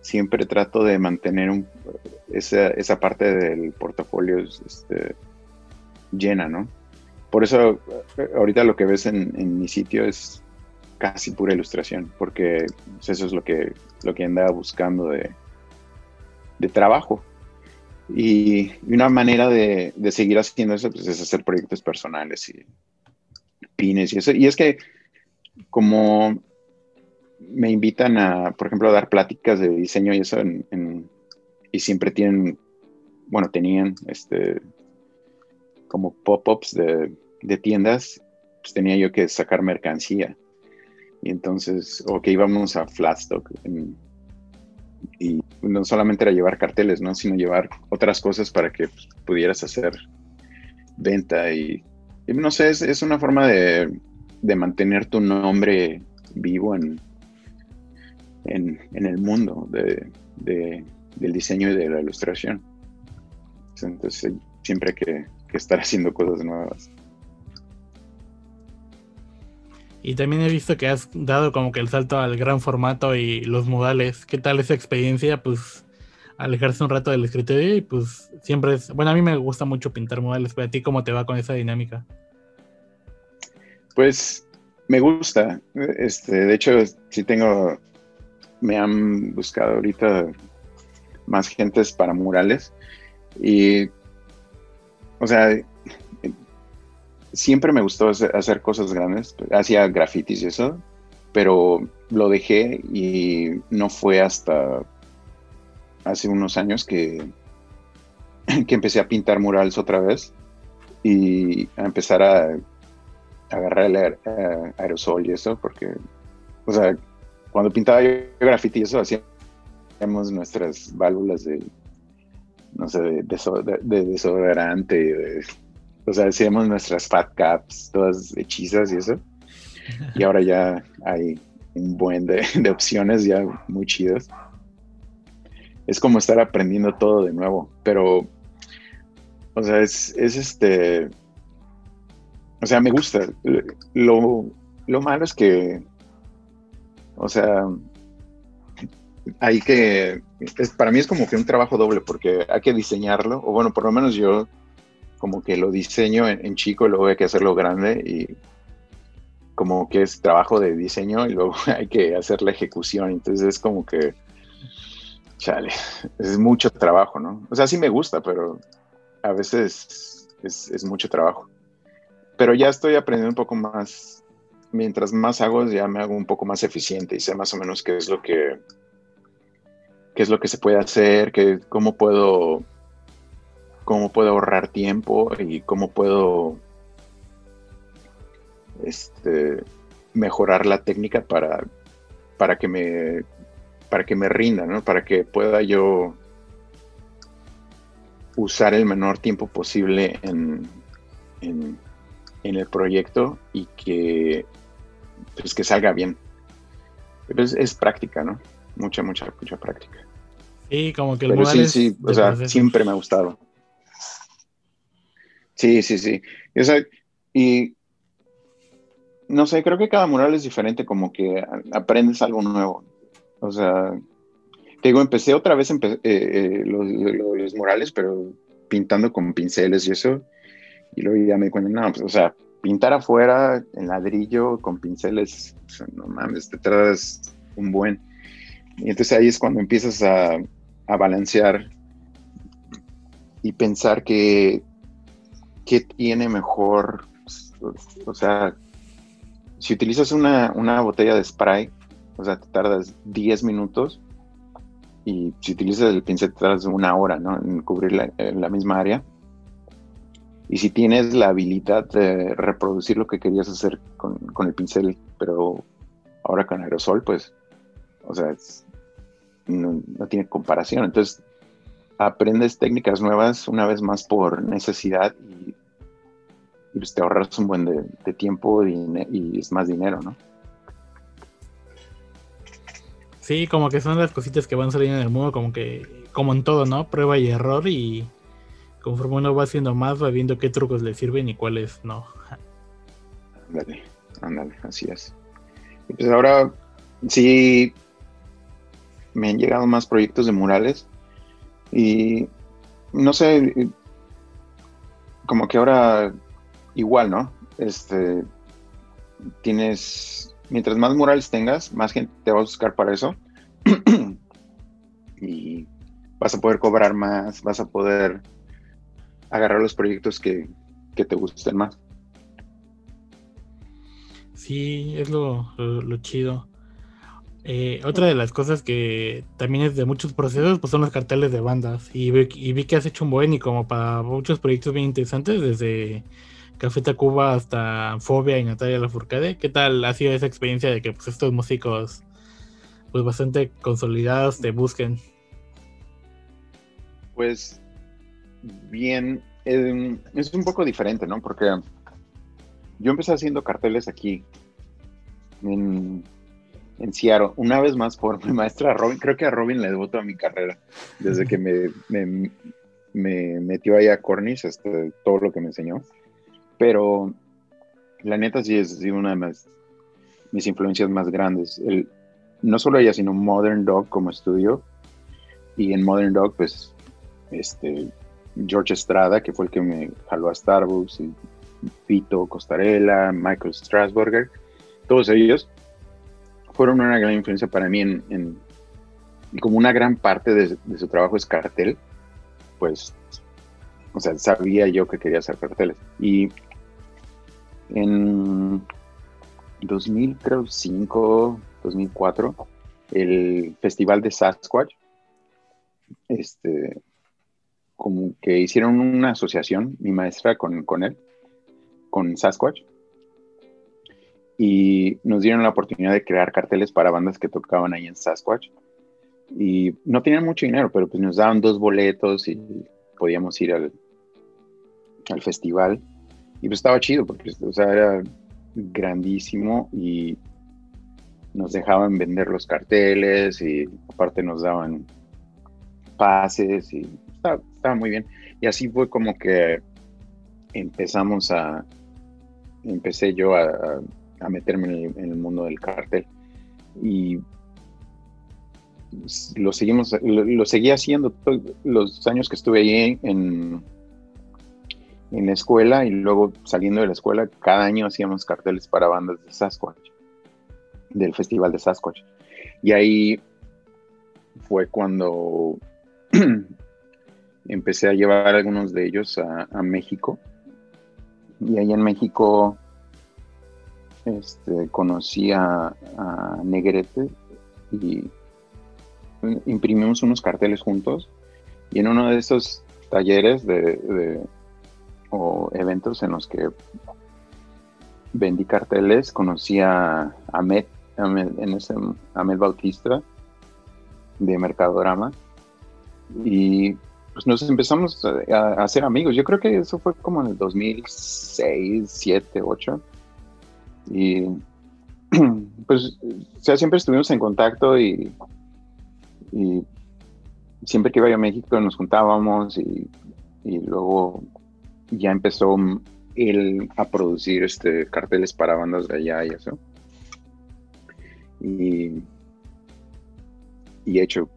siempre trato de mantener esa, esa, parte del portafolio este, llena, ¿no? Por eso ahorita lo que ves en, mi sitio es casi pura ilustración, porque pues, eso es lo que, lo que andaba buscando de, trabajo. Y, una manera de, seguir haciendo eso pues, es hacer proyectos personales y pines y eso. Y es que como me invitan a, por ejemplo, a dar pláticas de diseño y eso, y siempre tienen, bueno, tenían este, como pop-ups de, tiendas, pues tenía yo que sacar mercancía. Y entonces, o que íbamos a Flatstock. Y no solamente era llevar carteles, ¿no? Sino llevar otras cosas para que pues, pudieras hacer venta. Y, no sé, es, una forma de, mantener tu nombre vivo en, en, el mundo de, del diseño y de la ilustración. Entonces, siempre que que estar haciendo cosas nuevas. Y también he visto que has dado como que el salto al gran formato y los modales. ¿Qué tal esa experiencia? Pues alejarse un rato del escritorio y pues siempre es... Bueno, a mí me gusta mucho pintar modales, pero a ti cómo te va con esa dinámica? Pues me gusta. Este, de hecho, sí tengo... Me han buscado ahorita más gentes para murales y o sea, siempre me gustó hacer cosas grandes, hacía grafitis y eso, pero lo dejé y no fue hasta hace unos años que, que empecé a pintar murales otra vez y a empezar a, agarrar el aerosol y eso, porque, o sea, cuando pintaba yo graffiti y eso, hacíamos nuestras válvulas de no sé, de, de, desodorante, o sea, hacíamos nuestras fat caps, todas hechizas y eso. Y ahora ya hay un buen de, de opciones ya muy chidas. Es como estar aprendiendo todo de nuevo, pero, o sea, es, es este, o sea, me gusta. Lo, lo malo es que, o sea, hay que, para mí es como que un trabajo doble porque hay que diseñarlo, o bueno, por lo menos yo como que lo diseño en, chico y luego hay que hacerlo grande y como que es trabajo de diseño y luego hay que hacer la ejecución, entonces es como que, chale, es mucho trabajo, ¿no? O sea, sí me gusta, pero a veces es, es mucho trabajo. Pero ya estoy aprendiendo un poco más, mientras más hago, ya me hago un poco más eficiente y sé más o menos qué es lo que qué es lo que se puede hacer, que, cómo puedo cómo puedo ahorrar tiempo y cómo puedo este, mejorar la técnica para, para que me para que me rinda, ¿no? Para que pueda yo usar el menor tiempo posible en, en, el proyecto y que, pues, que salga bien. Es, es práctica, ¿no? Mucha, mucha, mucha práctica. Sí, como que el Pero sí, sí, o sea, siempre me ha gustado. Sí, sí, sí. O sea, y no sé, creo que cada mural es diferente, como que aprendes algo nuevo. O sea, te digo, empecé otra vez eh, eh, los, murales, pero pintando con pinceles y eso. Y luego ya me di cuenta, no, pues, o sea, pintar afuera en ladrillo con pinceles, no mames, te traes un buen. Y entonces ahí es cuando empiezas a, a balancear y pensar que, que tiene mejor, o sea, si utilizas una, botella de spray, o sea, te tardas 10 minutos y si utilizas el pincel te tardas una hora, ¿no? En cubrir la, misma área. Y si tienes la habilidad de reproducir lo que querías hacer con, con el pincel, pero ahora con aerosol, pues, o sea, es, no, tiene comparación. Entonces, aprendes técnicas nuevas una vez más por necesidad y, pues, te ahorras un buen de, tiempo y, es más dinero, ¿no? Sí, como que son las cositas que van saliendo en el mundo, como que, como en todo, ¿no? Prueba y error y conforme uno va haciendo más, va viendo qué trucos le sirven y cuáles no. Ándale, ándale, así es. Y pues ahora, sí, me han llegado más proyectos de murales y no sé, como que ahora igual, ¿no? Este, tienes, mientras más murales tengas, más gente te va a buscar para eso y vas a poder cobrar más, vas a poder agarrar los proyectos que, que te gusten más. Sí, es lo, lo chido. Eh, otra de las cosas que también es de muchos procesos, pues son los carteles de bandas. Y vi, que has hecho un buen y como para muchos proyectos bien interesantes, desde Café Tacuba hasta Fobia y Natalia Lafourcade. ¿Qué tal ha sido esa experiencia de que pues, estos músicos, pues bastante consolidados, te busquen? Pues bien, es un poco diferente, ¿no? Porque yo empecé haciendo carteles aquí en en Seattle, una vez más por mi maestra Robin, creo que a Robin le debo toda mi carrera, desde que me, me, metió ahí a Cornish, este, todo lo que me enseñó. Pero la neta sí es una de mis, influencias más grandes. El, no solo ella, sino Modern Dog como estudio. Y en Modern Dog, pues, este, George Estrada, que fue el que me jaló a Starbucks, y Pito Costarella, Michael Strasburger, todos ellos fueron una gran influencia para mí en, como una gran parte de, su trabajo es cartel, pues, o sea, sabía yo que quería hacer carteles. Y en 2005, 2004, el festival de Sasquatch, este, como que hicieron una asociación, mi maestra con, con él, con Sasquatch, y nos dieron la oportunidad de crear carteles para bandas que tocaban ahí en Sasquatch. Y no tenían mucho dinero, pero pues nos daban dos boletos y podíamos ir al, al festival. Y pues estaba chido, porque o sea, era grandísimo y nos dejaban vender los carteles y aparte nos daban pases y estaba, muy bien. Y así fue como que empezamos a, empecé yo a, meterme en el, mundo del cartel. Y lo seguimos, lo, seguí haciendo todos los años que estuve ahí en, en la escuela y luego saliendo de la escuela, cada año hacíamos carteles para bandas de Sasquatch, del Festival de Sasquatch. Y ahí fue cuando empecé a llevar algunos de ellos a, México. Y ahí en México este, conocí a, Negrete y imprimimos unos carteles juntos. Y en uno de esos talleres de, o eventos en los que vendí carteles, conocí a Ahmed, en ese, Ahmed Bautista de Mercadorama y pues nos empezamos a, hacer amigos. Yo creo que eso fue como en el 2006, 2007, 2008. Y pues, o siempre estuvimos en contacto y, siempre que iba a México nos juntábamos y, luego ya empezó él a producir este carteles para bandas de allá y eso. Y, y he hecho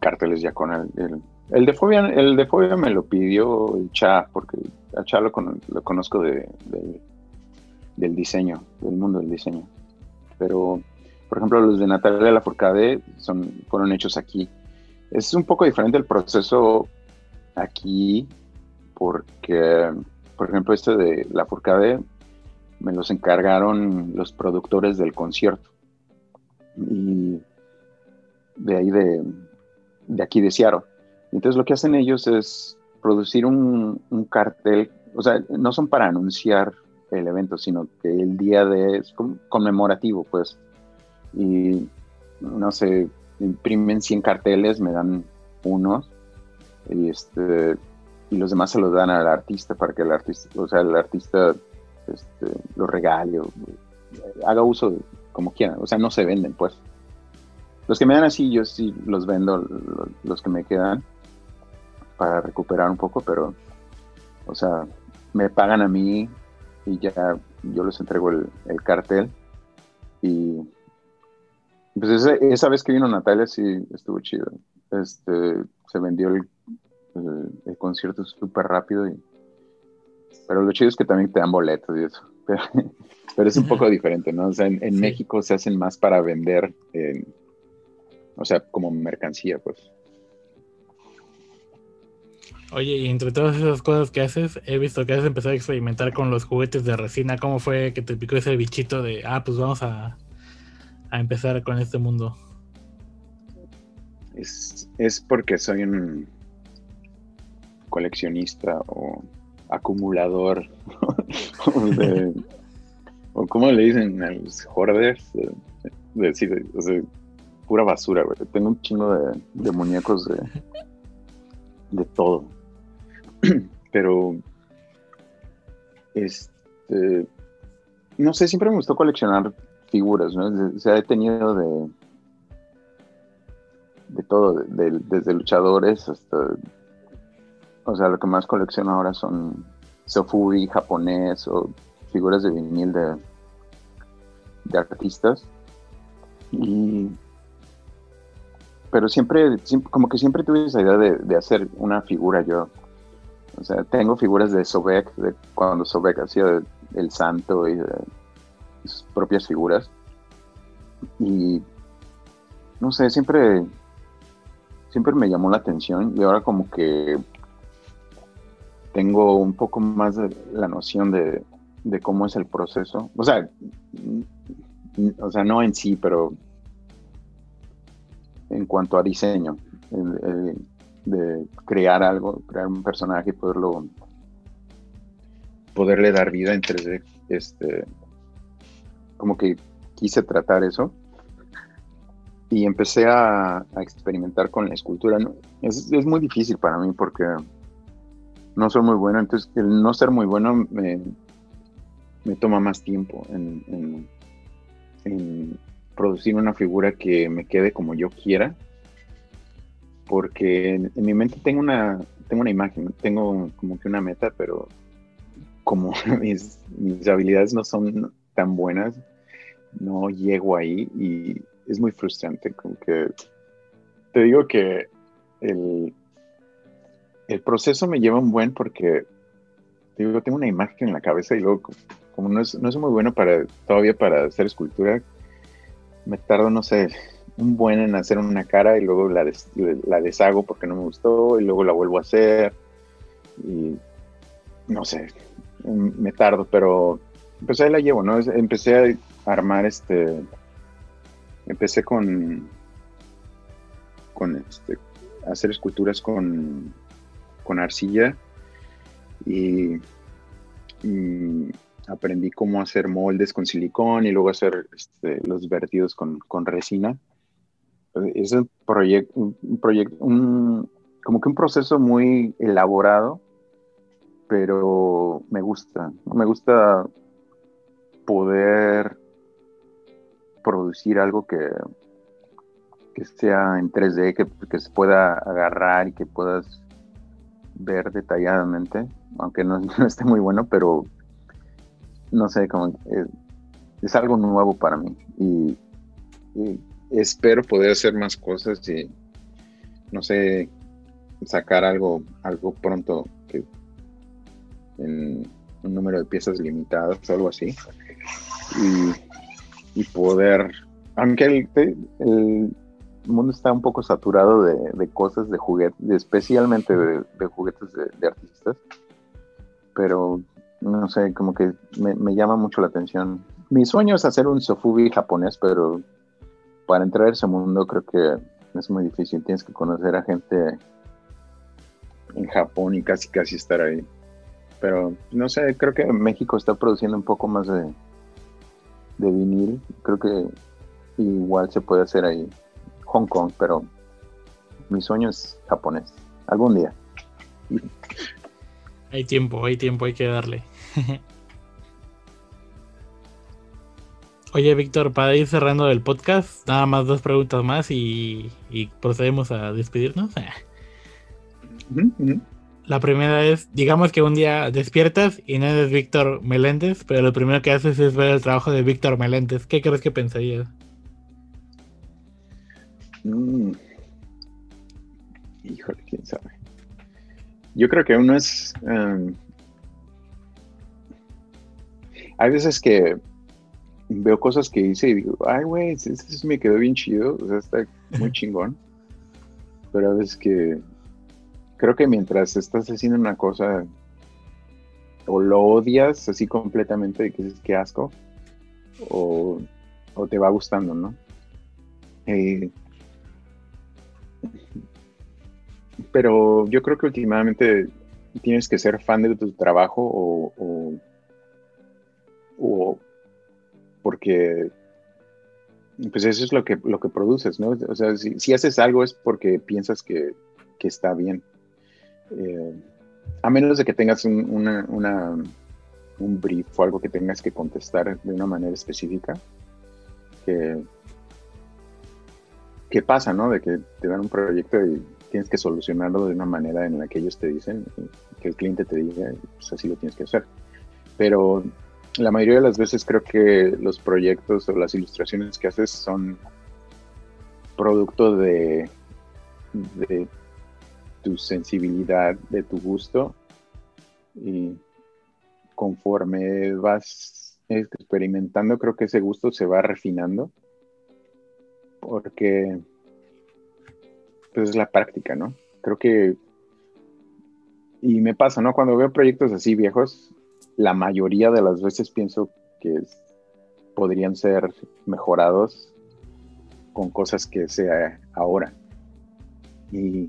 carteles ya con él. El, de Fobia, el de Fobia me lo pidió el Cha, porque a Cha lo, conozco de, del diseño, del mundo del diseño. Pero, por ejemplo, los de Natalia Lafourcade son, fueron hechos aquí. Es un poco diferente el proceso aquí, porque, por ejemplo, este de Lafourcade me los encargaron los productores del concierto. Y de ahí de, de aquí de Seattle. Entonces lo que hacen ellos es producir un, cartel, o sea, no son para anunciar el evento, sino que el día de es conmemorativo, pues. Y no sé, imprimen 100 carteles, me dan unos, y este y los demás se los dan al artista para que el artista, o sea, el artista este, lo regale o haga uso como quiera, o sea, no se venden, pues. Los que me dan así, yo sí los vendo, los que me quedan, para recuperar un poco, pero, o sea, me pagan a mí y ya yo les entrego el, cartel. Y pues esa, vez que vino Natalia sí estuvo chido. Este, se vendió el, concierto súper rápido. Y, pero lo chido es que también te dan boletos y eso. Pero, es un poco diferente, ¿no? O sea, en, México se hacen más para vender. en o sea, como mercancía, pues. Oye, y entre todas esas cosas que haces, he visto que has empezado a experimentar con los juguetes de resina. ¿Cómo fue que te picó ese bichito de, ah, pues vamos a, a empezar con este mundo? Es, es porque soy un coleccionista o acumulador o como le dicen a los hoarders de, pura basura, güey. Tengo un chingo de, muñecos de, de todo. Pero, este, no sé, siempre me gustó coleccionar figuras, ¿no? O sea, he tenido de, de todo, desde luchadores hasta, o sea, lo que más colecciono ahora son sofuri japonés o figuras de vinil de, de artistas. Y pero siempre, como que siempre tuve esa idea de, hacer una figura yo. O sea, tengo figuras de Sobek, de cuando Sobek hacía el, santo y sus propias figuras. Y no sé, siempre, siempre me llamó la atención y ahora como que tengo un poco más de la noción de, de cómo es el proceso. O sea, o sea, no en sí, pero en cuanto a diseño, de crear algo, crear un personaje y poderlo, poderle dar vida en 3D. Este, como que quise tratar eso y empecé a, experimentar con la escultura. Es, muy difícil para mí porque no soy muy bueno, entonces el no ser muy bueno me, me toma más tiempo en, producir una figura que me quede como yo quiera, porque en, mi mente tengo una, tengo una imagen, tengo como que una meta, pero como mis, mis habilidades no son tan buenas, no llego ahí y es muy frustrante, como que te digo que el, el proceso me lleva un buen porque digo, tengo una imagen en la cabeza y luego como no es, no es muy bueno para todavía para hacer escultura, me tardo, no sé, un buen en hacer una cara y luego la, la deshago porque no me gustó y luego la vuelvo a hacer y no sé, me tardo, pero pues ahí la llevo, ¿no? Empecé a armar este, empecé con, con este, hacer esculturas con, con arcilla y, aprendí cómo hacer moldes con silicón y luego hacer este, los vertidos con, resina. Es un proyecto, un proyecto, como que un proceso muy elaborado, pero me gusta, me gusta poder producir algo que, que sea en 3D, que, que, se pueda agarrar y que puedas ver detalladamente, aunque no, esté muy bueno, pero no sé, como es, algo nuevo para mí y, espero poder hacer más cosas y no sé, sacar algo, algo pronto que en un número de piezas limitadas o algo así. Y, poder, aunque el, mundo está un poco saturado de, cosas, de juguetes, especialmente de, juguetes de, artistas, pero no sé, como que me, llama mucho la atención. Mi sueño es hacer un sofubi japonés, pero para entrar a ese mundo creo que es muy difícil. Tienes que conocer a gente en Japón y casi casi estar ahí. Pero no sé, creo que México está produciendo un poco más de, de vinil. Creo que igual se puede hacer ahí. Hong Kong, pero mi sueño es japonés. Algún día. Hay tiempo, hay tiempo, hay que darle. Oye, Víctor, para ir cerrando el podcast, nada más dos preguntas más y, procedemos a despedirnos. La primera es, digamos que un día despiertas y no eres Víctor Meléndez, pero lo primero que haces es ver el trabajo de Víctor Meléndez. ¿Qué crees que pensarías? Mm. Híjole, quién sabe. Yo creo que uno es. Em, hay veces que veo cosas que hice y digo, ay, güey, este me quedó bien chido, o sea, está muy chingón. Pero a veces que creo que mientras estás haciendo una cosa o lo odias así completamente, que es que asco, o, o, te va gustando, ¿no? Eh, pero yo creo que últimamente tienes que ser fan de tu trabajo o, o, porque pues eso es lo que, lo que produces, ¿no? O sea, si, haces algo es porque piensas que, está bien. Eh, a menos de que tengas un, una, un brief o algo que tengas que contestar de una manera específica, que, ¿qué pasa, no? De que te dan un proyecto y tienes que solucionarlo de una manera en la que ellos te dicen, que el cliente te diga, pues así lo tienes que hacer. Pero la mayoría de las veces creo que los proyectos o las ilustraciones que haces son producto de, de tu sensibilidad, de tu gusto y conforme vas experimentando creo que ese gusto se va refinando porque pues es la práctica, ¿no? Creo que y me pasa, ¿no? Cuando veo proyectos así viejos, la mayoría de las veces pienso que podrían ser mejorados con cosas que sea ahora. Y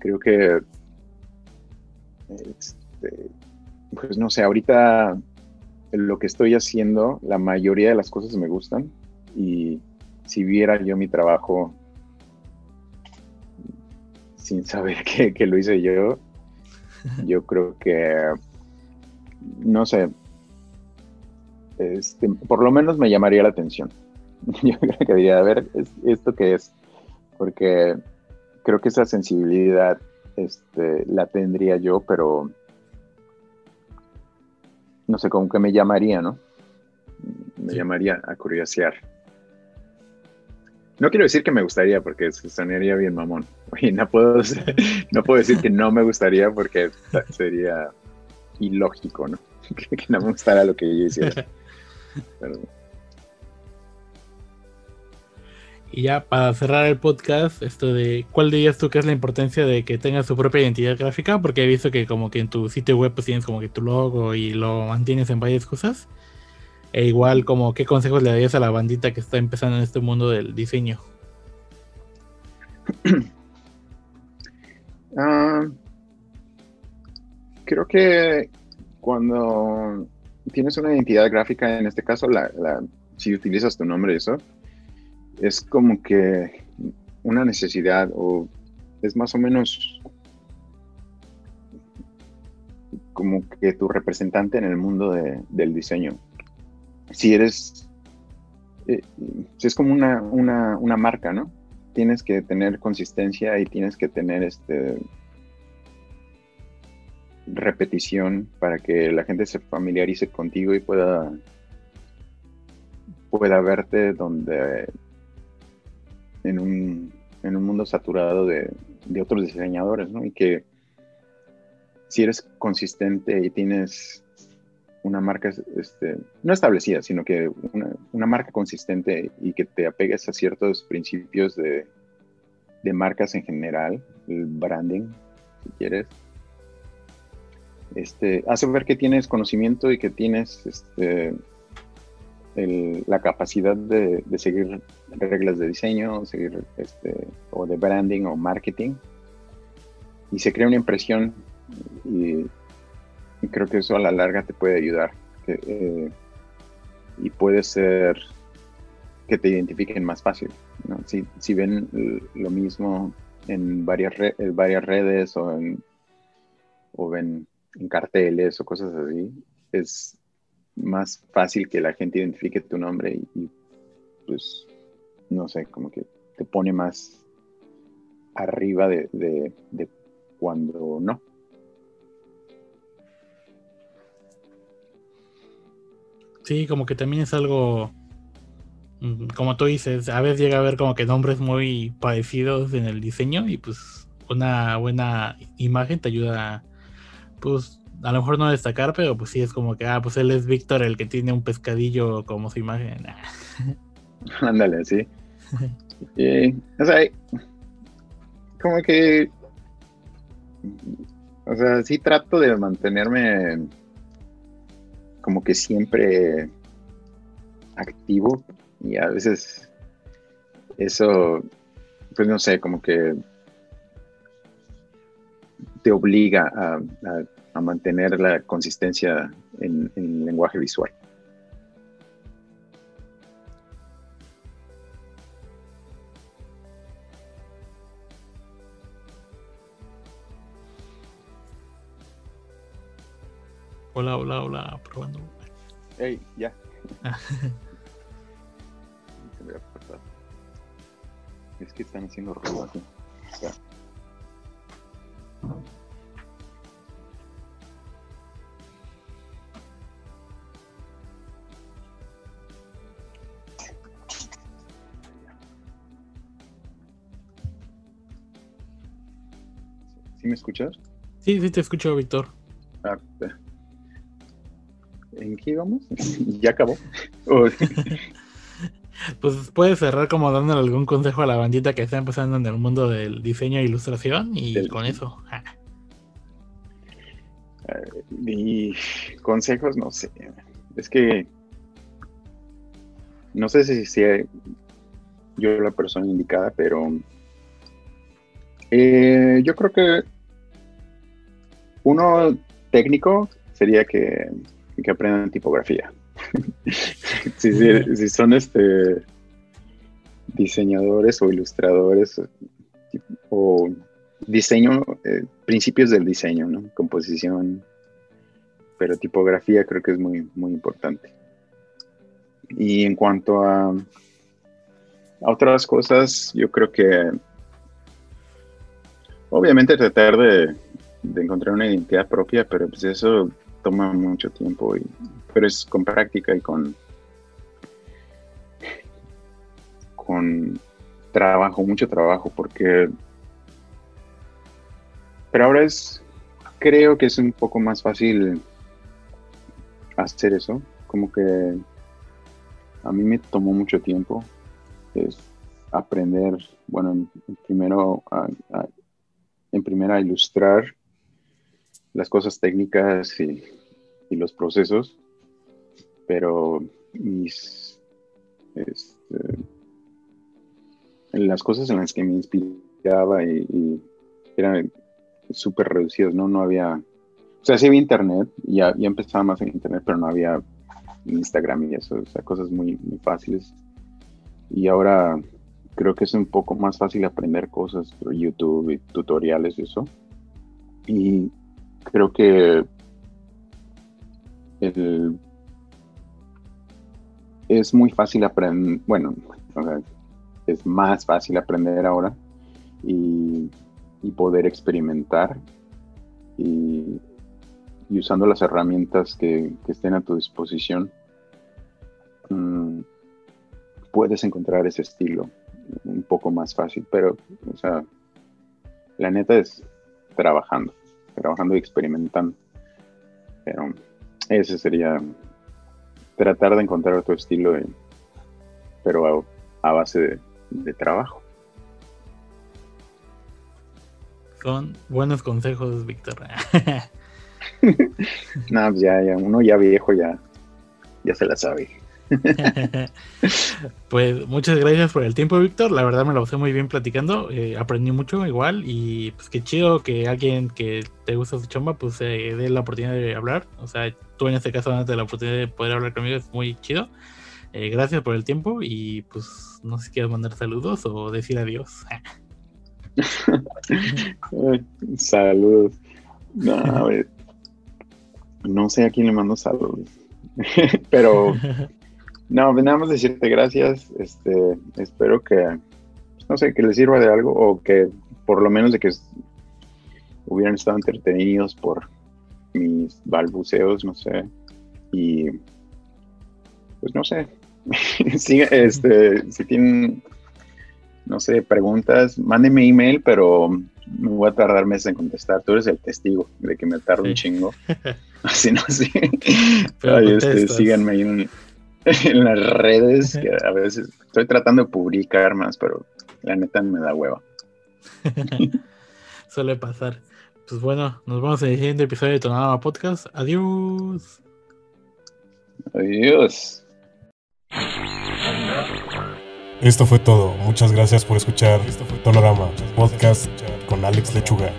creo que, este, pues no sé, ahorita lo que estoy haciendo, la mayoría de las cosas me gustan y si viera yo mi trabajo sin saber que, lo hice yo, yo creo que, no sé, este, por lo menos me llamaría la atención. yo creo que diría, a ver, ¿esto qué es? Porque creo que esa sensibilidad este, la tendría yo, pero no sé, como que me llamaría, ¿no? Me llamaría a curiosear. No quiero decir que me gustaría porque sonaría bien mamón. no puedo, no puedo decir que no me gustaría porque sería ilógico, ¿no? que no me gustara lo que yo hiciera. Y ya para cerrar el podcast, esto de cuál dirías tú que es la importancia de que tengas tu propia identidad gráfica, porque he visto que como que en tu sitio web pues tienes como que tu logo y lo mantienes en varias cosas. E igual como qué consejos le darías a la bandita que está empezando en este mundo del diseño. Ah, creo que cuando tienes una identidad gráfica, en este caso, la, si utilizas tu nombre, eso, es como que una necesidad o es más o menos como que tu representante en el mundo del diseño. Si eres, eh, es como una, una, marca, ¿no? Tienes que tener consistencia y tienes que tener este repetición para que la gente se familiarice contigo y pueda pueda verte donde en un, en un mundo saturado de, de, otros diseñadores, ¿no? Y que si eres consistente y tienes una marca este, no establecida, sino que una, marca consistente y que te apegues a ciertos principios de, de marcas en general, el branding, si quieres, este, hace ver que tienes conocimiento y que tienes este, la capacidad de, seguir reglas de diseño, seguir este, o de branding o marketing. Y se crea una impresión y, creo que eso a la larga te puede ayudar. Eh, y puede ser que te identifiquen más fácil. Si, ven lo mismo en varias, varias redes o, en, o ven en carteles o cosas así, es más fácil que la gente identifique tu nombre y, pues, no sé, como que te pone más arriba de, cuando no. Sí, como que también es algo, mm, como tú dices, a veces llega a haber como que nombres muy parecidos en el diseño y pues una buena imagen te ayuda, pues a lo mejor no destacar, pero pues sí es como que, ah, pues él es Víctor el que tiene un pescadillo como su imagen. Ándale, sí. o sea, como que, o sea, sí trato de mantenerme como que siempre activo y a veces eso, pues no sé, como que te obliga a a mantener la consistencia en, el lenguaje visual. Hola, hola, hola, probando. Hey, ya. Es que están haciendo ruido aquí. ¿Sí me escuchas? Sí, sí te escucho, Víctor. Ah, ¿En qué íbamos? ¿Ya acabó? pues puedes cerrar como dándole algún consejo a la bandita que está empezando en el mundo del diseño e ilustración y con eso. Mi consejos, no sé. Es que no sé si sea yo la persona indicada, pero eh, yo creo que uno técnico sería que, aprendan tipografía. si, son este diseñadores o ilustradores o diseño, eh, principios del diseño, ¿no? Composición, pero tipografía creo que es muy, muy importante. Y en cuanto a otras cosas, yo creo que obviamente tratar de, encontrar una identidad propia, pero pues eso toma mucho tiempo, y, pero es con práctica y con, con trabajo, mucho trabajo, porque... Pero ahora es, creo que es un poco más fácil hacer eso, como que a mí me tomó mucho tiempo es aprender, bueno, primero en primera a ilustrar las cosas técnicas y, los procesos, pero mis este, las cosas en las que me inspiraba y, eran súper reducidas, ¿no? No había, o sea, sí había internet, ya, ya empezaba más en internet, pero no había Instagram y eso, o sea, cosas muy, muy fáciles. Y ahora creo que es un poco más fácil aprender cosas por YouTube y tutoriales y eso. Y creo que es muy fácil aprender, bueno, es más fácil aprender ahora y, poder experimentar y, usando las herramientas que, estén a tu disposición, mm, puedes encontrar ese estilo un poco más fácil, pero, o sea, la neta es trabajando, trabajando y experimentando. Pero ese sería tratar de encontrar otro estilo, pero a, base de, trabajo. Son buenos consejos, Víctor. no, pues ya, ya, uno ya viejo ya, ya se la sabe. pues muchas gracias por el tiempo, Víctor. La verdad me lo pasé muy bien platicando. Eh, aprendí mucho igual. Y pues qué chido que alguien que te gusta su chamba, pues dé la oportunidad de hablar. O sea, tú en este caso dándote la oportunidad de poder hablar conmigo es muy chido. Eh, gracias por el tiempo y pues no sé si quieres mandar saludos o decir adiós. saludos. No, no sé a quién le mando saludos. Pero no, venamos a decirte gracias. Este, espero que, no sé, que les sirva de algo o que por lo menos de que hubieran estado entretenidos por mis balbuceos, no sé. Y pues no sé. este, si tienen, no sé, preguntas, mándenme email, pero me voy a tardar meses en contestar. Tú eres el testigo de que me tardo un chingo. Así no, sí. Pero este, síganme ahí en, en las redes, que a veces estoy tratando de publicar más, pero la neta me da hueva. Suele pasar. Pues bueno, nos vemos en el siguiente episodio de Tonada Podcast. Adiós. Adiós. Esto fue todo. Muchas gracias por escuchar Tonorama Podcast con Alex Lechuga.